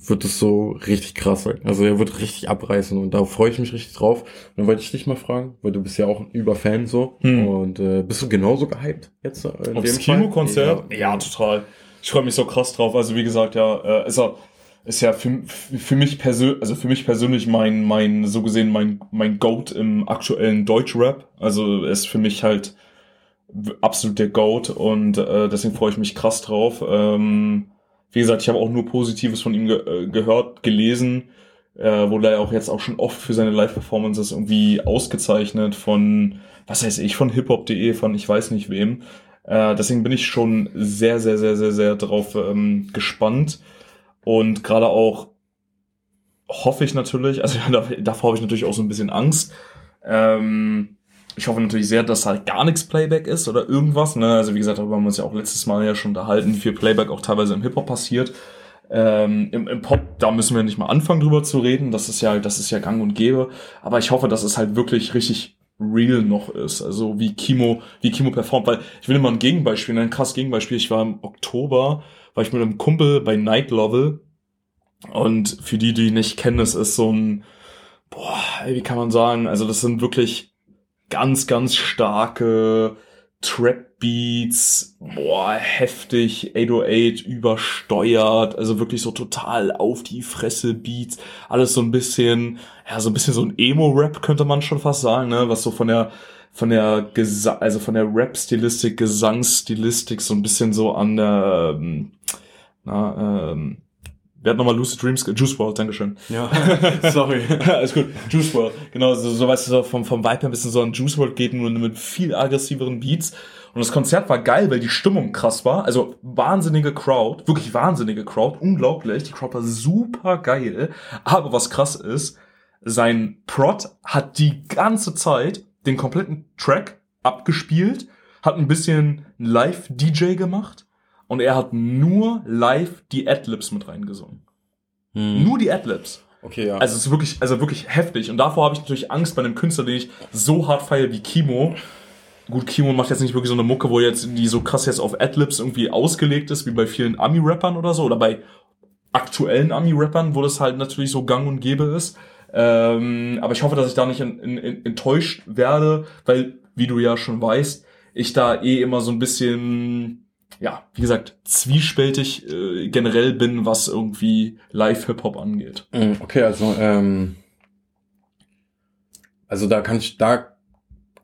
wird es so richtig krass sein. Also er wird richtig abreißen und da freue ich mich richtig drauf. Und dann wollte ich dich mal fragen, weil du bist ja auch ein Überfan so. Hm. Und äh, bist du genauso gehyped jetzt? Äh, Aufs Kimo-Konzert? Ja. ja, total. Ich freue mich so krass drauf. Also wie gesagt, ja, äh, ist er ist ja für, für mich persönlich, also für mich persönlich mein, mein, so gesehen mein, mein Goat im aktuellen Deutschrap. Also ist für mich halt absolut der Goat und äh, deswegen freue ich mich krass drauf. Ähm, wie gesagt, ich habe auch nur Positives von ihm ge äh, gehört, gelesen. Äh, wurde er auch jetzt auch schon oft für seine Live-Performances irgendwie ausgezeichnet von, was weiß ich, von hiphop.de, von ich weiß nicht wem. Äh, deswegen bin ich schon sehr, sehr, sehr, sehr, sehr drauf ähm, gespannt. Und gerade auch hoffe ich natürlich, also davor habe ich natürlich auch so ein bisschen Angst. Ähm, ich hoffe natürlich sehr, dass halt gar nichts Playback ist oder irgendwas. Ne? Also wie gesagt, darüber haben wir uns ja auch letztes Mal ja schon unterhalten, wie viel Playback auch teilweise im Hip-Hop passiert. Ähm, im, Im Pop, da müssen wir nicht mal anfangen drüber zu reden. Das ist ja, das ist ja gang und gäbe. Aber ich hoffe, dass es halt wirklich richtig real noch ist. Also wie Kimo, wie Kimo performt, weil ich will immer ein Gegenbeispiel, ein krass Gegenbeispiel. Ich war im Oktober, war ich mit einem Kumpel bei Night Level. Und für die, die nicht kennen, es ist so ein, boah, wie kann man sagen, also das sind wirklich ganz, ganz starke Trap Beats, boah, heftig, 808 übersteuert, also wirklich so total auf die Fresse Beats, alles so ein bisschen, ja, so ein bisschen so ein Emo-Rap könnte man schon fast sagen, ne, was so von der, von der Gesa also von der Rap-Stilistik, Gesangsstilistik so ein bisschen so an der, ähm, na, ähm, Wer hat nochmal Lucid Dreams? Juice World, Dankeschön. Ja, sorry. Alles gut. Juice World. Genau, so, so weißt du, so vom, vom Vibe her ein bisschen so an Juice World geht, nur mit viel aggressiveren Beats. Und das Konzert war geil, weil die Stimmung krass war. Also wahnsinnige Crowd, wirklich wahnsinnige Crowd, unglaublich. Die Crowd war super geil. Aber was krass ist, sein Prod hat die ganze Zeit den kompletten Track abgespielt, hat ein bisschen Live-DJ gemacht und er hat nur live die Adlibs mit reingesungen. Hm. Nur die Adlibs. Okay, ja. Also es ist wirklich, also wirklich heftig. Und davor habe ich natürlich Angst bei einem Künstler, den ich so hart feiere wie Kimo, Gut, Kimo macht jetzt nicht wirklich so eine Mucke, wo jetzt die so krass jetzt auf Adlibs irgendwie ausgelegt ist, wie bei vielen Ami-Rappern oder so, oder bei aktuellen Ami-Rappern, wo das halt natürlich so gang und gäbe ist. Ähm, aber ich hoffe, dass ich da nicht in, in, in, enttäuscht werde, weil, wie du ja schon weißt, ich da eh immer so ein bisschen, ja, wie gesagt, zwiespältig äh, generell bin, was irgendwie Live-Hip-Hop angeht. Mm, okay, also, ähm, also da kann ich, da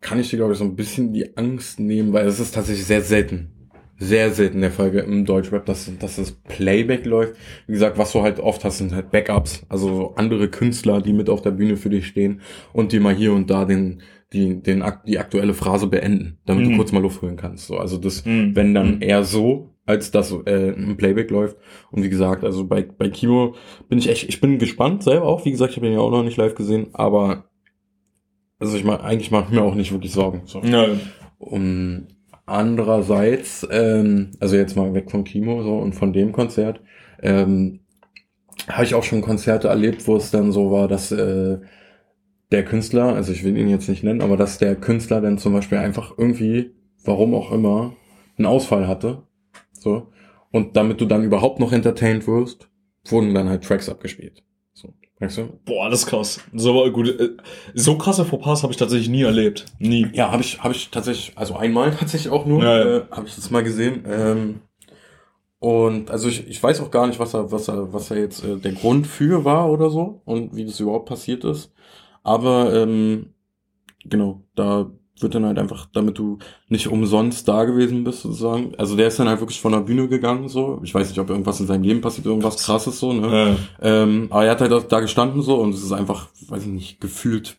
kann ich dir, glaube ich, so ein bisschen die Angst nehmen, weil es ist tatsächlich sehr selten. Sehr selten der Fall im Deutschrap, dass, dass das Playback läuft. Wie gesagt, was du halt oft hast, sind halt Backups, also andere Künstler, die mit auf der Bühne für dich stehen und die mal hier und da den, die, den, die aktuelle Phrase beenden, damit mhm. du kurz mal Luft holen kannst. So, also das, mhm. wenn dann mhm. eher so, als dass äh, ein Playback läuft. Und wie gesagt, also bei, bei Kimo bin ich echt, ich bin gespannt selber auch. Wie gesagt, ich habe ihn ja auch noch nicht live gesehen, aber also ich meine, eigentlich mache ich mir auch nicht wirklich Sorgen. So. Ja. Um, andererseits, ähm, also jetzt mal weg von Kimo so und von dem Konzert, ähm, habe ich auch schon Konzerte erlebt, wo es dann so war, dass äh, der Künstler, also ich will ihn jetzt nicht nennen, aber dass der Künstler dann zum Beispiel einfach irgendwie, warum auch immer, einen Ausfall hatte. So. Und damit du dann überhaupt noch entertained wirst, wurden dann halt Tracks abgespielt. Weißt du? Boah, das ist krass. So gut, äh, so krasse Fauxpas habe ich tatsächlich nie erlebt. Nie. Ja, habe ich, habe ich tatsächlich, also einmal tatsächlich auch nur, ja, ja. äh, habe ich das mal gesehen. Ähm, und also ich, ich weiß auch gar nicht, was er, was er, was er jetzt äh, der Grund für war oder so und wie das überhaupt passiert ist. Aber ähm, genau, da wird dann halt einfach, damit du nicht umsonst da gewesen bist, sozusagen. Also der ist dann halt wirklich von der Bühne gegangen, so. Ich weiß nicht, ob irgendwas in seinem Leben passiert, irgendwas krasses, so, ne? Ja. Ähm, aber er hat halt da gestanden, so, und es ist einfach, weiß ich nicht, gefühlt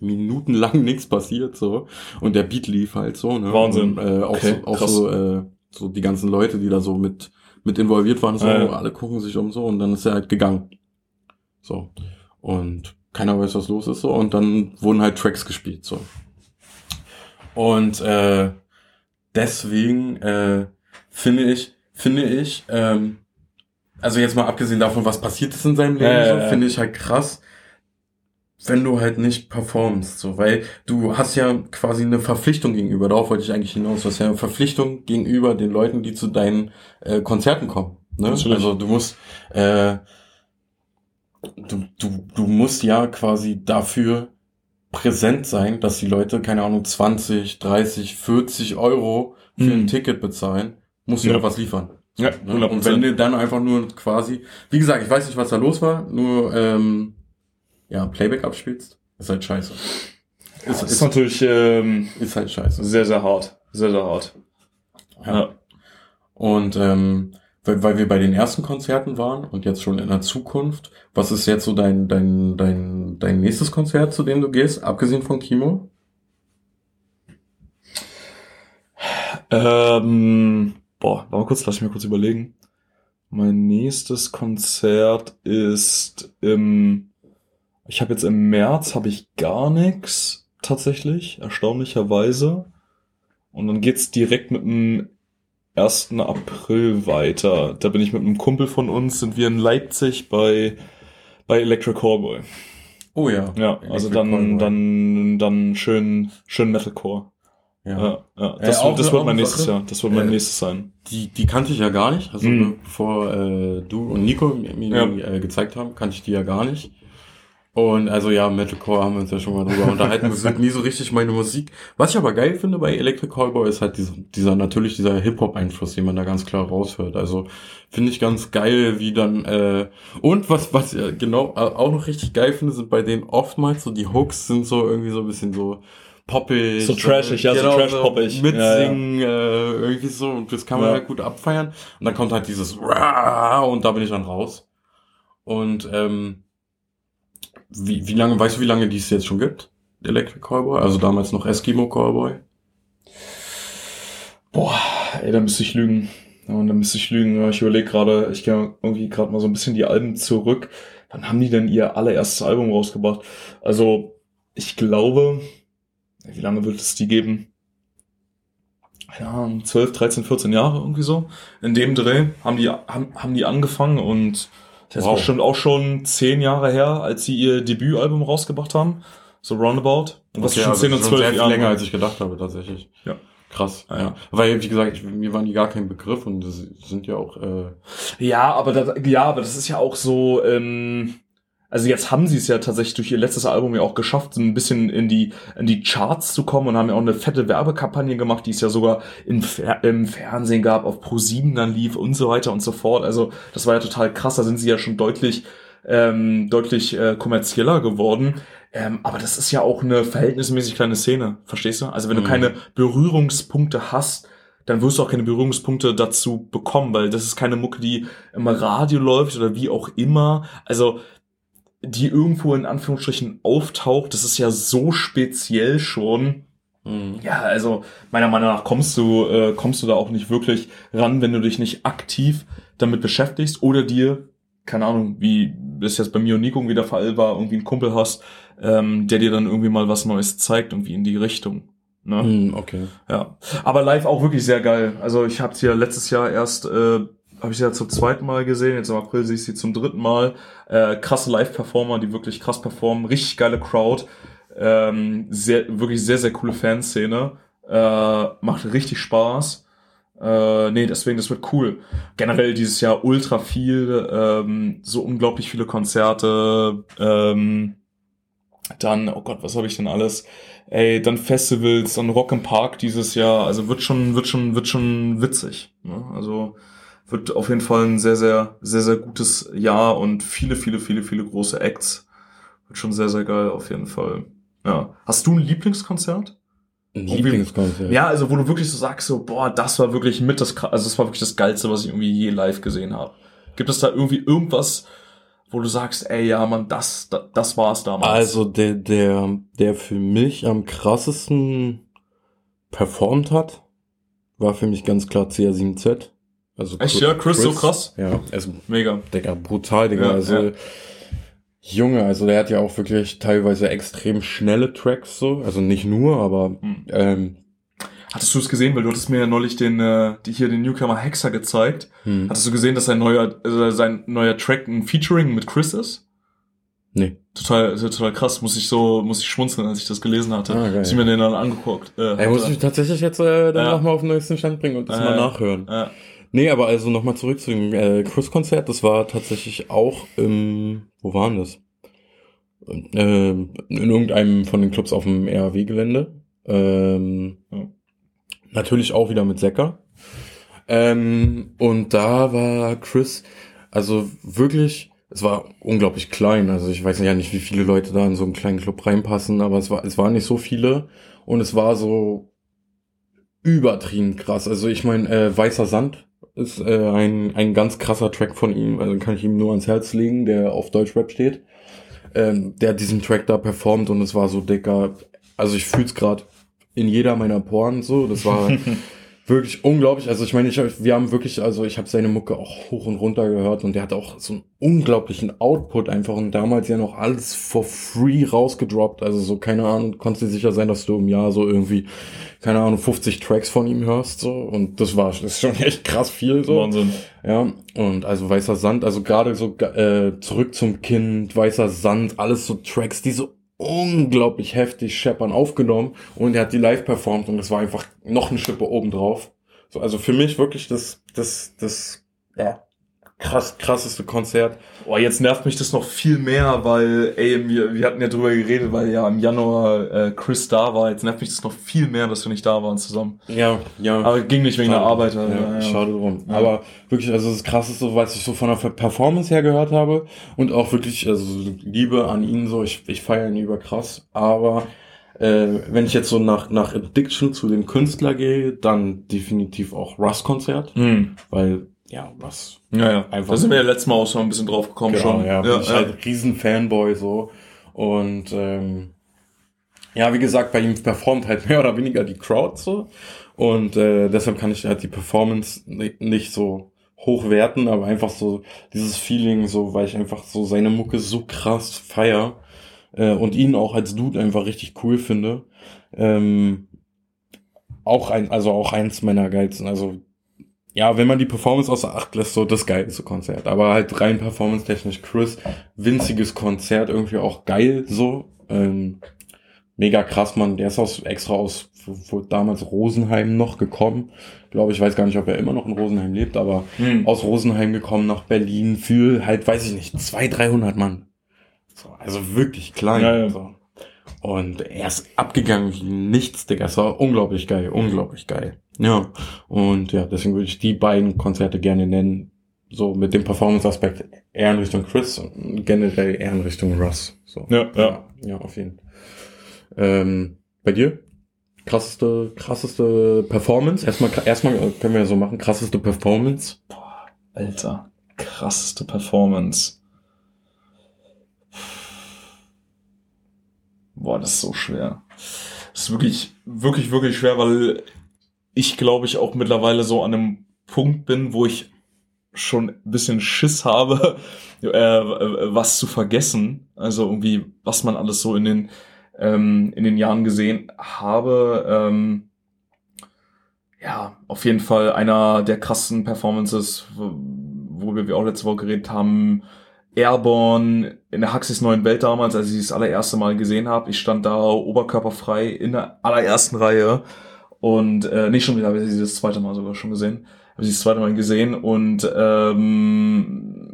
minutenlang nichts passiert, so. Und der Beat lief halt so, ne? Wahnsinn. Und, äh, auch okay, so, auch so, äh, so die ganzen Leute, die da so mit, mit involviert waren, so, ja. alle gucken sich um so, und dann ist er halt gegangen. So. Und keiner weiß, was los ist, so. Und dann wurden halt Tracks gespielt, so. Und äh, deswegen äh, finde ich, finde ich, ähm, also jetzt mal abgesehen davon, was passiert ist in seinem Leben, ja, so, ja, finde ich halt krass, wenn du halt nicht performst, so, weil du hast ja quasi eine Verpflichtung gegenüber, darauf wollte ich eigentlich hinaus, du hast ja eine Verpflichtung gegenüber den Leuten, die zu deinen äh, Konzerten kommen. Ne? Also du musst, äh, du, du, du musst ja quasi dafür präsent sein, dass die Leute, keine Ahnung, 20, 30, 40 Euro für mhm. ein Ticket bezahlen, musst du ja was liefern. Ja, 100%. Ne? Und wenn du dann einfach nur quasi, wie gesagt, ich weiß nicht, was da los war, nur ähm, ja, Playback abspielst, ist halt scheiße. Ist, ist, ist natürlich ähm, ist halt scheiße. Sehr, sehr hart. Sehr, sehr hart. Ja. ja. Und ähm, weil, weil wir bei den ersten Konzerten waren und jetzt schon in der Zukunft, was ist jetzt so dein, dein, dein, dein nächstes Konzert, zu dem du gehst, abgesehen von Kimo? Ähm, boah, warte mal kurz, lass mich mal kurz überlegen. Mein nächstes Konzert ist im, ich habe jetzt im März habe ich gar nichts tatsächlich, erstaunlicherweise. Und dann geht's direkt mit einem 1. April weiter. Da bin ich mit einem Kumpel von uns, sind wir in Leipzig bei, bei Electric Callboy. Oh ja. Ja, also dann, Callboy. dann, dann schön, schön Metalcore. Ja. ja, ja. Das, äh, wird, das wird mein nächstes Jahr. Das wird mein äh, nächstes sein. Die, die kannte ich ja gar nicht. Also mm. bevor äh, du und Nico mir, mir ja. äh, gezeigt haben, kannte ich die ja gar nicht. Und also ja, Metalcore haben wir uns ja schon mal drüber unterhalten. Das wird nie so richtig meine Musik. Was ich aber geil finde bei Electric Callboy ist halt dieser, dieser natürlich dieser Hip-Hop-Einfluss, den man da ganz klar raushört. Also finde ich ganz geil, wie dann äh, und was was äh, genau auch noch richtig geil finde, sind bei denen oftmals so die Hooks sind so irgendwie so ein bisschen so poppig. So trashig, ja, genau, so trash-poppig. So mitsingen, ja, ja. Äh, irgendwie so. Und das kann man ja. halt gut abfeiern. Und dann kommt halt dieses und da bin ich dann raus. Und ähm, wie, wie lange, weißt du, wie lange die es jetzt schon gibt? Electric Callboy? Also damals noch Eskimo Callboy? Boah, ey, da müsste ich lügen. Und da müsste ich lügen. Ich überlege gerade, ich gehe irgendwie gerade mal so ein bisschen die Alben zurück. Wann haben die denn ihr allererstes Album rausgebracht? Also, ich glaube, wie lange wird es die geben? Ja, 12, 13, 14 Jahre irgendwie so. In dem Dreh haben die, haben, haben die angefangen und das wow. ist bestimmt auch schon zehn Jahre her, als sie ihr Debütalbum rausgebracht haben. So roundabout. Und was okay, schon also 10 und 12 Jahre. länger, als ich gedacht habe, tatsächlich. Ja. Krass, ja. ja. Weil, wie gesagt, ich, mir waren die gar kein Begriff und das sind ja auch. Äh ja, aber das, ja, aber das ist ja auch so. Ähm, also jetzt haben sie es ja tatsächlich durch ihr letztes Album ja auch geschafft, ein bisschen in die, in die Charts zu kommen und haben ja auch eine fette Werbekampagne gemacht, die es ja sogar im, im Fernsehen gab, auf Pro7 dann lief und so weiter und so fort. Also das war ja total krass, da sind sie ja schon deutlich, ähm, deutlich äh, kommerzieller geworden. Ähm, aber das ist ja auch eine verhältnismäßig kleine Szene, verstehst du? Also wenn mhm. du keine Berührungspunkte hast, dann wirst du auch keine Berührungspunkte dazu bekommen, weil das ist keine Mucke, die im Radio läuft oder wie auch immer. Also die irgendwo in Anführungsstrichen auftaucht, das ist ja so speziell schon. Mhm. Ja, also meiner Meinung nach kommst du, äh, kommst du da auch nicht wirklich ran, wenn du dich nicht aktiv damit beschäftigst oder dir, keine Ahnung, wie das jetzt bei mir und Nico irgendwie der Fall war, irgendwie einen Kumpel hast, ähm, der dir dann irgendwie mal was Neues zeigt, irgendwie in die Richtung. Ne? Mhm, okay. Ja. Aber live auch wirklich sehr geil. Also ich habe ja letztes Jahr erst äh, habe ich sie ja zum zweiten Mal gesehen, jetzt im April sehe ich sie zum dritten Mal. Äh, krasse Live-Performer, die wirklich krass performen, richtig geile Crowd, ähm, sehr, wirklich sehr, sehr coole Fanszene, äh, macht richtig Spaß. Äh, nee, deswegen, das wird cool. Generell dieses Jahr ultra viel, ähm, so unglaublich viele Konzerte, ähm, dann, oh Gott, was habe ich denn alles? Ey, dann Festivals, dann Rock im Park dieses Jahr, also wird schon, wird schon, wird schon witzig. Ne? Also wird auf jeden Fall ein sehr, sehr, sehr, sehr gutes Jahr und viele, viele, viele, viele große Acts. Wird schon sehr, sehr geil auf jeden Fall. Ja. Hast du ein Lieblingskonzert? Lieblingskonzert. Ja, also wo du wirklich so sagst, so, boah, das war wirklich mit das, also das war wirklich das Geilste, was ich irgendwie je live gesehen habe. Gibt es da irgendwie irgendwas, wo du sagst, ey, ja, man, das, das, das war's damals? Also der, der, der für mich am krassesten performt hat, war für mich ganz klar CR7Z. Also Echt, ja, Chris, Chris, so krass? Ja, also, mega. Digga, brutal, Digga, ja, also, ja. Junge, also der hat ja auch wirklich teilweise extrem schnelle Tracks so, also nicht nur, aber hm. ähm, Hattest du es gesehen, weil du hattest mir ja neulich den, äh, die hier den Newcomer Hexer gezeigt. Hm. Hattest du gesehen, dass sein neuer, äh, sein neuer Track ein Featuring mit Chris ist? Nee. Total, total krass. Muss ich so, muss ich schmunzeln, als ich das gelesen hatte. Ah, geil. ich mir den dann angeguckt. Äh, Ey, muss ich tatsächlich jetzt äh, dann ja. nochmal auf den neuesten Stand bringen und das äh, mal nachhören. Ja. Nee, aber also nochmal zurück zu dem äh, Chris-Konzert. Das war tatsächlich auch im, wo waren das? Äh, in irgendeinem von den Clubs auf dem RAW-Gelände. Ähm, ja. Natürlich auch wieder mit Secker. Ähm, und da war Chris, also wirklich, es war unglaublich klein. Also ich weiß ja nicht, wie viele Leute da in so einen kleinen Club reinpassen, aber es war, es waren nicht so viele. Und es war so übertrieben krass. Also ich meine, äh, Weißer Sand ist äh, ein, ein ganz krasser Track von ihm. Also kann ich ihm nur ans Herz legen, der auf Deutschrap steht. Ähm, der hat diesen Track da performt und es war so dicker. Also ich fühl's grad in jeder meiner Poren so. Das war wirklich unglaublich. Also ich meine, ich, wir haben wirklich, also ich habe seine Mucke auch hoch und runter gehört und der hat auch so einen unglaublichen Output einfach und damals ja noch alles for free rausgedroppt. Also so, keine Ahnung, konntest du sicher sein, dass du im Jahr so irgendwie, keine Ahnung, 50 Tracks von ihm hörst so und das war, das ist schon echt krass viel so. Wahnsinn. Ja, und also Weißer Sand, also gerade so äh, zurück zum Kind, Weißer Sand, alles so Tracks, die so unglaublich heftig scheppern aufgenommen und er hat die live performt und das war einfach noch eine Schippe obendrauf. So, also für mich wirklich das, das, das, ja, krass, krasseste Konzert. Boah, jetzt nervt mich das noch viel mehr, weil, ey, wir, wir hatten ja drüber geredet, weil ja im Januar äh, Chris da war. Jetzt nervt mich das noch viel mehr, dass wir nicht da waren zusammen. Ja, ja. Aber ging nicht wegen schade. der Arbeit. Ja, ja, ja. Schade drum. Ja. Aber wirklich, also das krasseste, was ich so von der Performance her gehört habe und auch wirklich, also Liebe an ihn so, ich, ich feiere ihn über krass, aber äh, wenn ich jetzt so nach, nach Addiction zu dem Künstler gehe, dann definitiv auch Russ-Konzert, mhm. weil ja, was. Ja, ja. Einfach. Da sind wir ja letztes Mal auch schon ein bisschen drauf gekommen genau, schon. Ja, ja, ich ja. halt riesen Fanboy so. Und ähm, ja, wie gesagt, bei ihm performt halt mehr oder weniger die Crowd so. Und äh, deshalb kann ich halt die Performance nicht so hochwerten, aber einfach so dieses Feeling, so, weil ich einfach so seine Mucke so krass feier äh, und ihn auch als Dude einfach richtig cool finde. Ähm, auch ein, also auch eins meiner geilsten, also ja, wenn man die Performance außer Acht lässt, so das geilste Konzert. Aber halt rein performance-technisch Chris, winziges Konzert, irgendwie auch geil so. Ähm, mega krass, man. Der ist aus, extra aus wo, damals Rosenheim noch gekommen. Glaube ich, weiß gar nicht, ob er immer noch in Rosenheim lebt, aber hm. aus Rosenheim gekommen nach Berlin für halt, weiß ich nicht, zwei, dreihundert Mann. So, also wirklich klein. Ja, ja. So. Und er ist abgegangen wie nichts, Digga. Es war unglaublich geil, unglaublich geil. Ja. Und ja, deswegen würde ich die beiden Konzerte gerne nennen. So mit dem Performance-Aspekt eher in Richtung Chris und generell eher in Richtung Russ. So. Ja, ja. Ja, auf jeden Fall. Ähm, bei dir? Krasseste, krasseste Performance? Erstmal, erstmal können wir ja so machen. Krasseste Performance? Boah, Alter. Krasseste Performance. Boah, das ist so schwer. Das ist wirklich, wirklich, wirklich schwer, weil ich glaube ich auch mittlerweile so an einem Punkt bin, wo ich schon ein bisschen Schiss habe, äh, was zu vergessen. Also irgendwie, was man alles so in den, ähm, in den Jahren gesehen habe. Ähm, ja, auf jeden Fall einer der krassen Performances, wo wir auch letzte Woche geredet haben, Airborne in der Haxis neuen Welt damals, als ich das allererste Mal gesehen habe. Ich stand da oberkörperfrei in der allerersten Reihe und äh, nicht schon wieder, habe ich sie das zweite Mal sogar schon gesehen. Habe ich das zweite Mal gesehen und ähm,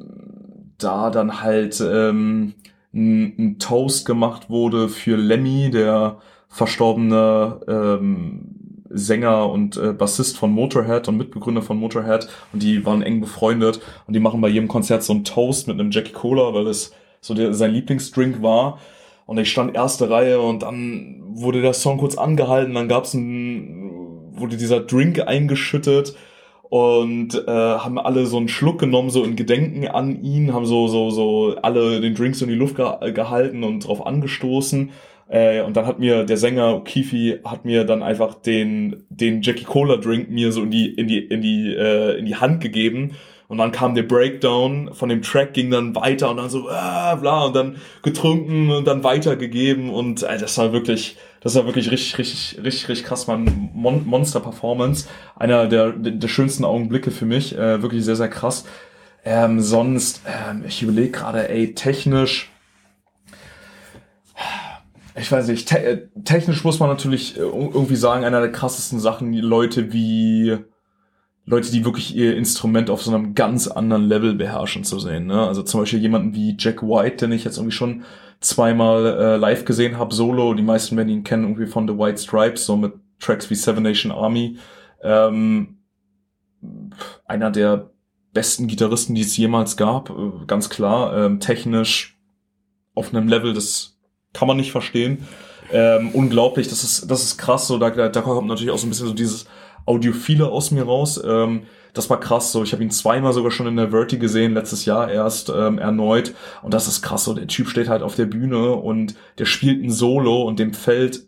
da dann halt ähm, ein, ein Toast gemacht wurde für Lemmy, der verstorbene ähm, Sänger und äh, Bassist von Motorhead und Mitbegründer von Motorhead und die waren eng befreundet und die machen bei jedem Konzert so einen Toast mit einem Jackie Cola, weil es so der, sein Lieblingsdrink war. Und ich stand erste Reihe und dann wurde der Song kurz angehalten, dann gab's ein, wurde dieser Drink eingeschüttet und äh, haben alle so einen Schluck genommen, so in Gedenken an ihn, haben so, so, so alle den Drinks in die Luft ge gehalten und drauf angestoßen. Äh, und dann hat mir der Sänger Kifi hat mir dann einfach den, den Jackie Cola Drink mir so in die, in die, in die, äh, in die Hand gegeben. Und dann kam der Breakdown von dem Track, ging dann weiter und dann so, ah, bla, und dann getrunken und dann weitergegeben und äh, das war wirklich, das war wirklich richtig, richtig, richtig, richtig krass, man. Mon Monster Performance. Einer der, der schönsten Augenblicke für mich. Äh, wirklich sehr, sehr krass. Ähm, sonst, ähm, ich überlege gerade, ey, technisch. Ich weiß nicht, te äh, technisch muss man natürlich äh, irgendwie sagen, einer der krassesten Sachen, die Leute wie Leute, die wirklich ihr Instrument auf so einem ganz anderen Level beherrschen zu sehen. Ne? Also zum Beispiel jemanden wie Jack White, den ich jetzt irgendwie schon zweimal äh, live gesehen habe, solo. Die meisten werden ihn kennen irgendwie von The White Stripes, so mit Tracks wie Seven Nation Army. Ähm, einer der besten Gitarristen, die es jemals gab, äh, ganz klar. Ähm, technisch auf einem Level, das kann man nicht verstehen. Ähm, unglaublich, das ist, das ist krass. So, da, da kommt natürlich auch so ein bisschen so dieses Audiophile aus mir raus. Ähm, das war krass. So, ich habe ihn zweimal sogar schon in der Verti gesehen, letztes Jahr erst ähm, erneut. Und das ist krass. So, der Typ steht halt auf der Bühne und der spielt ein Solo und dem fällt,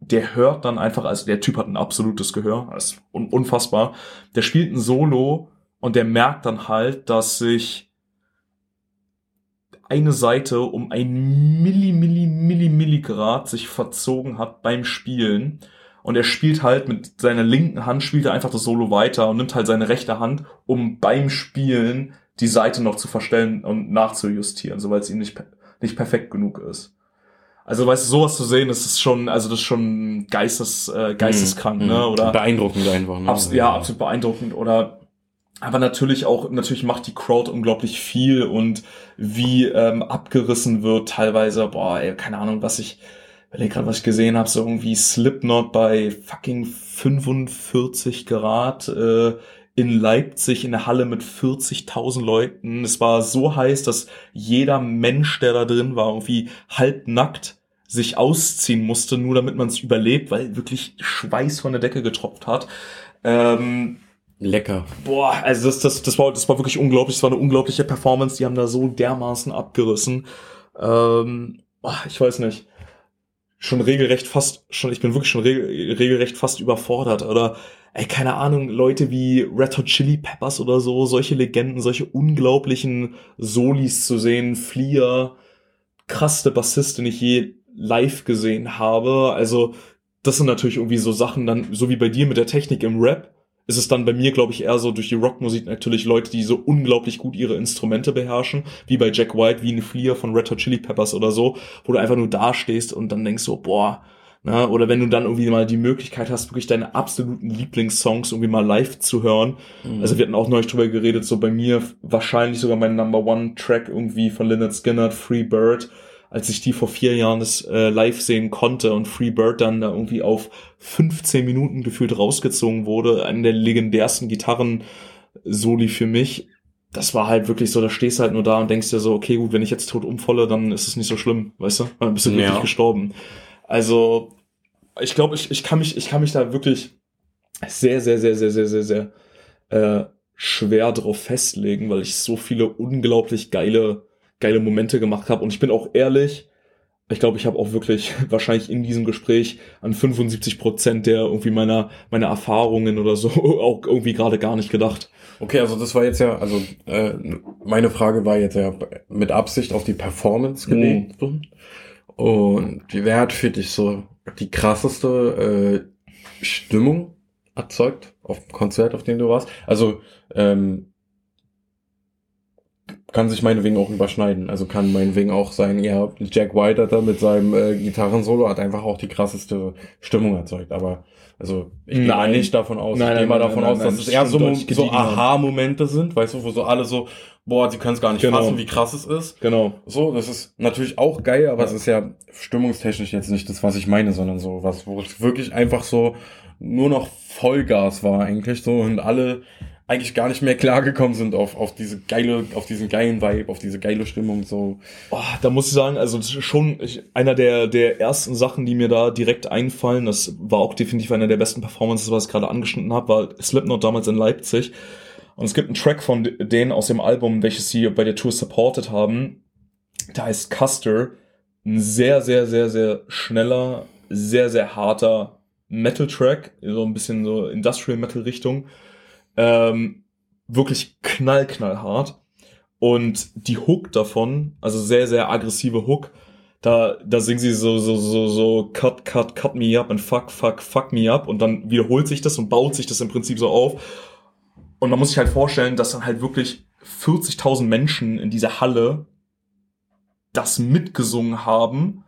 der hört dann einfach, also der Typ hat ein absolutes Gehör, das ist un unfassbar. Der spielt ein Solo und der merkt dann halt, dass sich eine Seite um ein Milli, Milli, Milli, Milligrad sich verzogen hat beim Spielen und er spielt halt mit seiner linken Hand spielt er einfach das Solo weiter und nimmt halt seine rechte Hand, um beim Spielen die Seite noch zu verstellen und nachzujustieren, so weil es ihm nicht, nicht perfekt genug ist. Also weißt du, sowas zu sehen, das ist schon, also das ist schon geistes, äh, geisteskrank, mm, ne? Mhm. Oder beeindruckend einfach, ne? Abs ja, absolut beeindruckend. Oder aber natürlich auch, natürlich macht die Crowd unglaublich viel und wie ähm, abgerissen wird teilweise, boah, ey, keine Ahnung, was ich, weil ich gerade was ich gesehen habe, so irgendwie Slipknot bei fucking 45 Grad äh, in Leipzig in der Halle mit 40.000 Leuten. Es war so heiß, dass jeder Mensch, der da drin war, irgendwie halbnackt sich ausziehen musste, nur damit man es überlebt, weil wirklich Schweiß von der Decke getropft hat. Ähm, Lecker. Boah, also das, das, das, war, das war wirklich unglaublich. Das war eine unglaubliche Performance. Die haben da so dermaßen abgerissen. Ähm, boah, ich weiß nicht schon regelrecht fast, schon, ich bin wirklich schon regel, regelrecht fast überfordert. Oder, ey, keine Ahnung, Leute wie Red Hot Chili Peppers oder so, solche Legenden, solche unglaublichen Solis zu sehen, Flieger, krasseste Bassist, den ich je live gesehen habe. Also, das sind natürlich irgendwie so Sachen dann, so wie bei dir mit der Technik im Rap ist es dann bei mir, glaube ich, eher so durch die Rockmusik natürlich Leute, die so unglaublich gut ihre Instrumente beherrschen, wie bei Jack White, wie ein Flieger von Red Hot Chili Peppers oder so, wo du einfach nur dastehst und dann denkst so, boah, na, oder wenn du dann irgendwie mal die Möglichkeit hast, wirklich deine absoluten Lieblingssongs irgendwie mal live zu hören. Mhm. Also wir hatten auch neulich drüber geredet, so bei mir wahrscheinlich sogar mein Number One Track irgendwie von Lynyrd Skynyrd, Free Bird, als ich die vor vier Jahren das äh, live sehen konnte und Free Bird dann da irgendwie auf 15 Minuten gefühlt rausgezogen wurde, einen der legendärsten Gitarren-Soli für mich. Das war halt wirklich so, da stehst du halt nur da und denkst dir so, okay, gut, wenn ich jetzt tot umfalle, dann ist es nicht so schlimm, weißt du? Dann bist du wirklich ja. gestorben. Also, ich glaube, ich, ich kann mich, ich kann mich da wirklich sehr, sehr, sehr, sehr, sehr, sehr, sehr äh, schwer drauf festlegen, weil ich so viele unglaublich geile geile Momente gemacht habe. Und ich bin auch ehrlich, ich glaube, ich habe auch wirklich wahrscheinlich in diesem Gespräch an 75 Prozent der irgendwie meiner meiner Erfahrungen oder so auch irgendwie gerade gar nicht gedacht. Okay, also das war jetzt ja, also äh, meine Frage war jetzt ja mit Absicht auf die Performance gelegt. Mhm. Und wer hat für dich so die krasseste äh, Stimmung erzeugt auf dem Konzert, auf dem du warst? Also ähm, kann sich meinetwegen auch überschneiden. Also kann meinetwegen auch sein, ja, Jack White hat da mit seinem äh, Gitarrensolo hat einfach auch die krasseste Stimmung erzeugt. Aber also ich gehe mal nicht davon aus. Nein, ich gehe mal davon nein, aus, dass es eher so, so Aha-Momente sind, weißt du, wo so alle so, boah, sie können es gar nicht genau. fassen, wie krass es ist. Genau. So, das ist natürlich auch geil, aber ja. es ist ja stimmungstechnisch jetzt nicht das, was ich meine, sondern so was, wo es wirklich einfach so nur noch Vollgas war eigentlich so und alle eigentlich gar nicht mehr klargekommen sind auf, auf diese geile, auf diesen geilen Vibe, auf diese geile Stimmung so. Oh, da muss ich sagen, also schon ich, einer der, der ersten Sachen, die mir da direkt einfallen, das war auch definitiv einer der besten Performances, was ich gerade angeschnitten habe, war Slipknot damals in Leipzig. Und es gibt einen Track von denen aus dem Album, welches sie bei der Tour supported haben. Der heißt Custer. Ein sehr, sehr, sehr, sehr schneller, sehr, sehr harter Metal-Track, so ein bisschen so Industrial Metal-Richtung. Ähm, wirklich knall, knallhart. Und die Hook davon, also sehr, sehr aggressive Hook, da, da singen sie so, so, so, so, cut, cut, cut me up und fuck, fuck, fuck me up und dann wiederholt sich das und baut sich das im Prinzip so auf. Und man muss sich halt vorstellen, dass dann halt wirklich 40.000 Menschen in dieser Halle das mitgesungen haben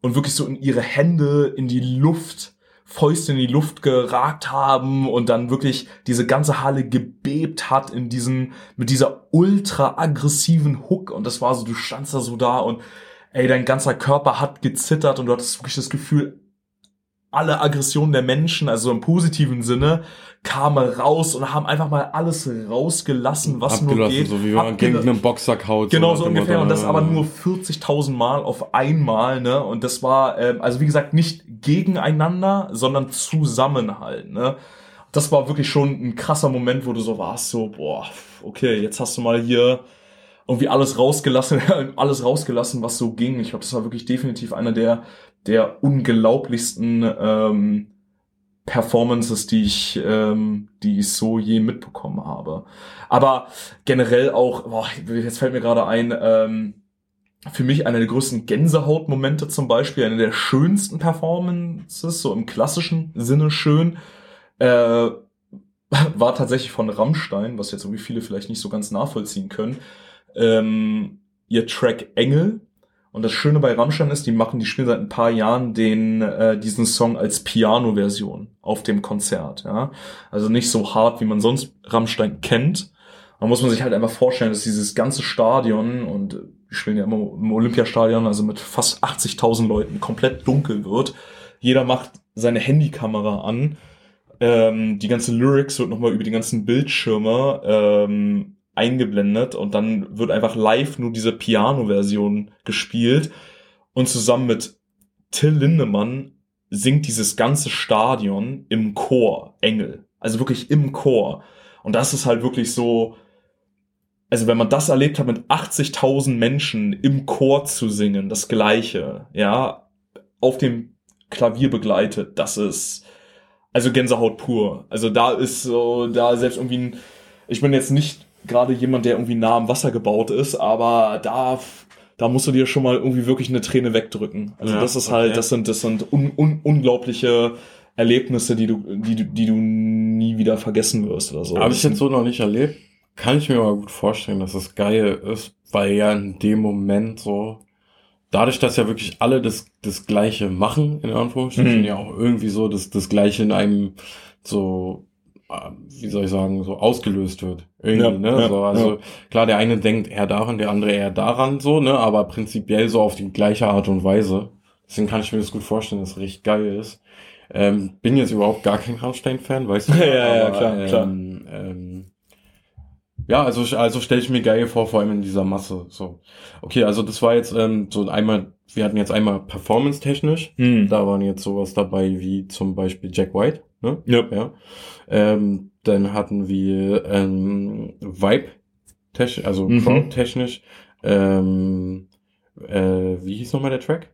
und wirklich so in ihre Hände in die Luft Fäuste in die Luft geragt haben und dann wirklich diese ganze Halle gebebt hat in diesen, mit dieser ultra aggressiven Hook. Und das war so, du standst da so da und ey, dein ganzer Körper hat gezittert und du hattest wirklich das Gefühl, alle Aggressionen der Menschen, also im positiven Sinne, kamen raus und haben einfach mal alles rausgelassen, was Abgelassen, nur geht. so wie man gegen einen Boxsack haut. Genau so ungefähr. Und das aber nur 40.000 Mal auf einmal, ne? Und das war, ähm, also wie gesagt, nicht gegeneinander, sondern Zusammenhalt, ne? Das war wirklich schon ein krasser Moment, wo du so warst, so, boah, okay, jetzt hast du mal hier irgendwie alles rausgelassen, alles rausgelassen, was so ging. Ich glaube, das war wirklich definitiv einer der, der unglaublichsten ähm, Performances, die ich, ähm, die ich so je mitbekommen habe. Aber generell auch, boah, jetzt fällt mir gerade ein, ähm, für mich einer der größten Gänsehautmomente zum Beispiel, eine der schönsten Performances, so im klassischen Sinne schön, äh, war tatsächlich von Rammstein, was jetzt irgendwie viele vielleicht nicht so ganz nachvollziehen können, ähm, ihr Track Engel. Und das Schöne bei Rammstein ist, die machen, die spielen seit ein paar Jahren den, äh, diesen Song als Piano-Version auf dem Konzert, ja. Also nicht so hart, wie man sonst Rammstein kennt. Da muss man sich halt einfach vorstellen, dass dieses ganze Stadion und die spielen ja immer im Olympiastadion, also mit fast 80.000 Leuten, komplett dunkel wird. Jeder macht seine Handykamera an. Ähm, die ganzen Lyrics wird nochmal über die ganzen Bildschirme ähm, eingeblendet und dann wird einfach live nur diese Piano-Version gespielt und zusammen mit Till Lindemann singt dieses ganze Stadion im Chor Engel. Also wirklich im Chor. Und das ist halt wirklich so, also wenn man das erlebt hat, mit 80.000 Menschen im Chor zu singen, das Gleiche, ja, auf dem Klavier begleitet, das ist, also Gänsehaut pur. Also da ist so, da selbst irgendwie ein, ich bin jetzt nicht gerade jemand, der irgendwie nah am Wasser gebaut ist, aber da, da musst du dir schon mal irgendwie wirklich eine Träne wegdrücken. Also ja, das ist halt, okay. das sind, das sind un, un, unglaubliche Erlebnisse, die du, die du, die du nie wieder vergessen wirst oder so. Habe ich jetzt so noch nicht erlebt. Kann ich mir aber gut vorstellen, dass es geil ist, weil ja in dem Moment so, dadurch, dass ja wirklich alle das, das Gleiche machen, in Anführungsstrichen, mhm. ja auch irgendwie so das, das Gleiche in einem so wie soll ich sagen, so ausgelöst wird. Irgendwie, ja, ne? Ja, so, also ja. klar, der eine denkt eher daran, der andere eher daran, so, ne? Aber prinzipiell so auf die gleiche Art und Weise. Deswegen kann ich mir das gut vorstellen, dass es richtig geil ist. Ähm, bin jetzt überhaupt gar kein Rammstein-Fan, weißt du? ja, ja, aber, klar, ähm, klar. Ähm, ja, also, also stelle ich mir geil vor, vor allem in dieser Masse. So. Okay, also das war jetzt ähm, so einmal, wir hatten jetzt einmal performance-technisch. Hm. Da waren jetzt sowas dabei wie zum Beispiel Jack White. Ne? Ja. ja. Ähm, dann hatten wir ähm, Vibe, technisch, also mhm. Crowd-technisch. Ähm, äh, wie hieß nochmal der Track?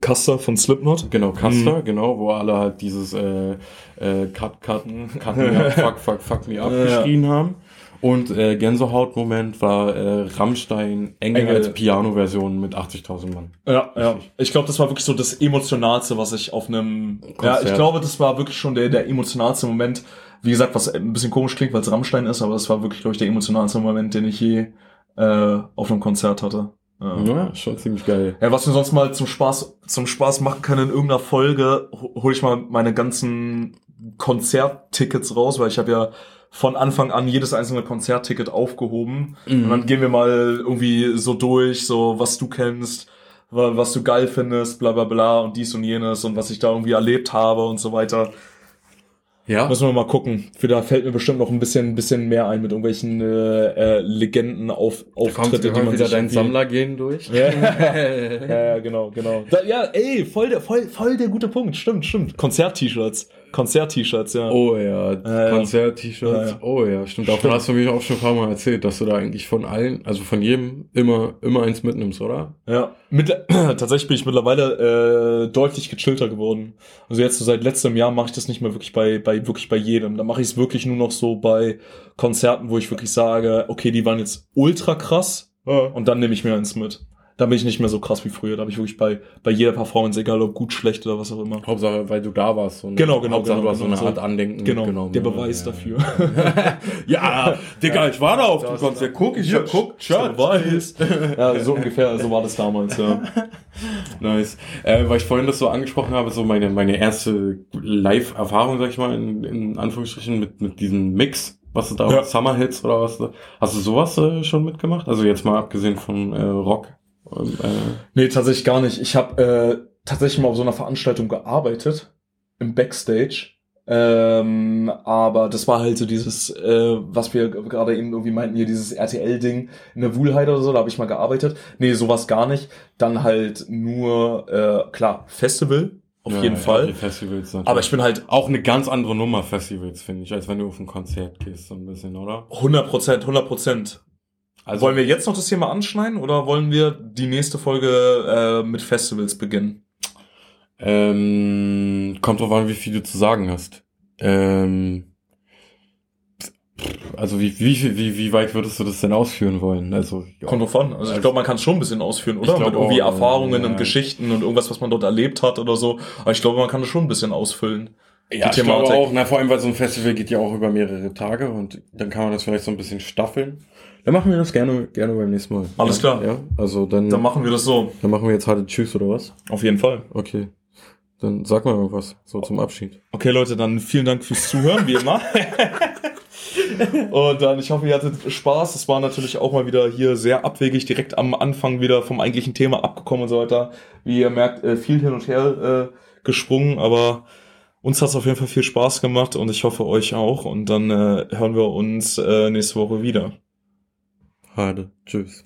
Custer von Slipknot. Genau, Custer, mhm. genau, wo alle halt dieses äh, äh, Cut, Cut, Cut me up, fuck, fuck, fuck me up ja, geschrien haben. Und äh, Gänsehaut-Moment war äh, Rammstein Engel, Engel. als Piano-Version mit 80.000 Mann. Ja, ja. Ich glaube, das war wirklich so das Emotionalste, was ich auf einem... Konzert. Ja, ich glaube, das war wirklich schon der, der emotionalste Moment. Wie gesagt, was ein bisschen komisch klingt, weil es Rammstein ist, aber das war wirklich, glaube ich, der emotionalste Moment, den ich je äh, auf einem Konzert hatte. Ja. ja, schon ziemlich geil. Ja, was wir sonst mal zum Spaß, zum Spaß machen können in irgendeiner Folge, hole ich mal meine ganzen Konzerttickets raus, weil ich habe ja von Anfang an jedes einzelne Konzertticket aufgehoben. Mhm. Und dann gehen wir mal irgendwie so durch, so was du kennst, was du geil findest, bla bla bla und dies und jenes und was ich da irgendwie erlebt habe und so weiter. Ja. Müssen wir mal gucken. Für da fällt mir bestimmt noch ein bisschen, ein bisschen mehr ein mit irgendwelchen äh, äh, Legenden auf Auftritte, du wieder dein irgendwie- Sammlergehen durch? Ja, ja, ja, genau, genau. Da, ja, ey, voll der, voll, voll der gute Punkt. Stimmt, stimmt. Konzert-T-Shirts. Konzert-T-Shirts, ja. Oh ja, ja. Konzert-T-Shirts. Ja, ja. Oh ja, stimmt. Davon Stimmt. hast du mich auch schon ein paar Mal erzählt, dass du da eigentlich von allen, also von jedem immer, immer eins mitnimmst, oder? Ja, mit, tatsächlich bin ich mittlerweile äh, deutlich gechillter geworden. Also jetzt so seit letztem Jahr mache ich das nicht mehr wirklich bei, bei wirklich bei jedem. Da mache ich es wirklich nur noch so bei Konzerten, wo ich wirklich sage, okay, die waren jetzt ultra krass und dann nehme ich mir eins mit. Da bin ich nicht mehr so krass wie früher. Da habe ich wirklich bei, bei jeder Performance, egal ob gut, schlecht oder was auch immer. Hauptsache, weil du da warst. Und Genau, genau, Hauptsache, genau, du hast so genau, eine Art so. Andenken Genau, mitgenommen. der Ja, Beweis ja. dafür. ja, Digga, ich war da auf dem Konzert. Guck, ich hab, guck, Der Shirt. Beweis. Ja, so ungefähr, so war das damals, ja. Nice. Äh, weil ich vorhin das so angesprochen habe, so meine, meine erste Live-Erfahrung, sag ich mal, in, in Anführungsstrichen, mit, mit diesem Mix, was du da, Ja. Summer Hits oder was. da- Hast du sowas äh, schon mitgemacht? Also jetzt mal abgesehen von äh, Rock. Ähm, äh, Nee, tatsächlich gar nicht. Ich habe äh, tatsächlich mal auf so einer Veranstaltung gearbeitet, im Backstage. Ähm, aber das war halt so dieses, äh, was wir gerade eben irgendwie meinten, hier dieses RTL-Ding in der Wuhlheide oder so, da habe ich mal gearbeitet. Nee, sowas gar nicht. Dann halt nur, äh, klar, Festival, auf ja, jeden ja, Fall. Festivals natürlich. Aber ich bin halt auch eine ganz andere Nummer, Festivals, finde ich, als wenn du auf ein Konzert gehst, so ein bisschen, oder? 100 Prozent, 100 Prozent. Also, wollen wir jetzt noch das Thema anschneiden oder wollen wir die nächste Folge äh, mit Festivals beginnen? Ähm, kommt drauf an, wie viel du zu sagen hast. Ähm, also wie, wie, wie, wie weit würdest du das denn ausführen wollen? Also, ja. Kommt drauf an. Also, ich Also- glaube, man kann es schon ein bisschen ausführen, oder? Ich glaub Mit irgendwie auch, Erfahrungen ja. und Geschichten und irgendwas, was man dort erlebt hat oder so. Aber ich glaube, man kann es schon ein bisschen ausfüllen. Ja, ich glaube auch, na, vor allem, weil so ein Festival geht ja auch über mehrere Tage und dann kann man das vielleicht so ein bisschen staffeln. Dann machen wir das gerne, gerne beim nächsten Mal. Alles klar. Ja, also dann, Dann machen wir das so. dann machen wir jetzt halt Tschüss oder was? Auf jeden Fall. Okay. Dann sag mal irgendwas, so zum Abschied. Okay, Leute, dann vielen Dank fürs Zuhören, wie immer. Und dann, ich hoffe, ihr hattet Spaß. Es war natürlich auch mal wieder hier sehr abwegig, direkt am Anfang wieder vom eigentlichen Thema abgekommen und so weiter. Wie ihr merkt, äh, viel hin und her äh, gesprungen, aber uns hat es auf jeden Fall viel Spaß gemacht und ich hoffe euch auch. Und dann äh, hören wir uns äh, nächste Woche wieder. Hade. Tschüss.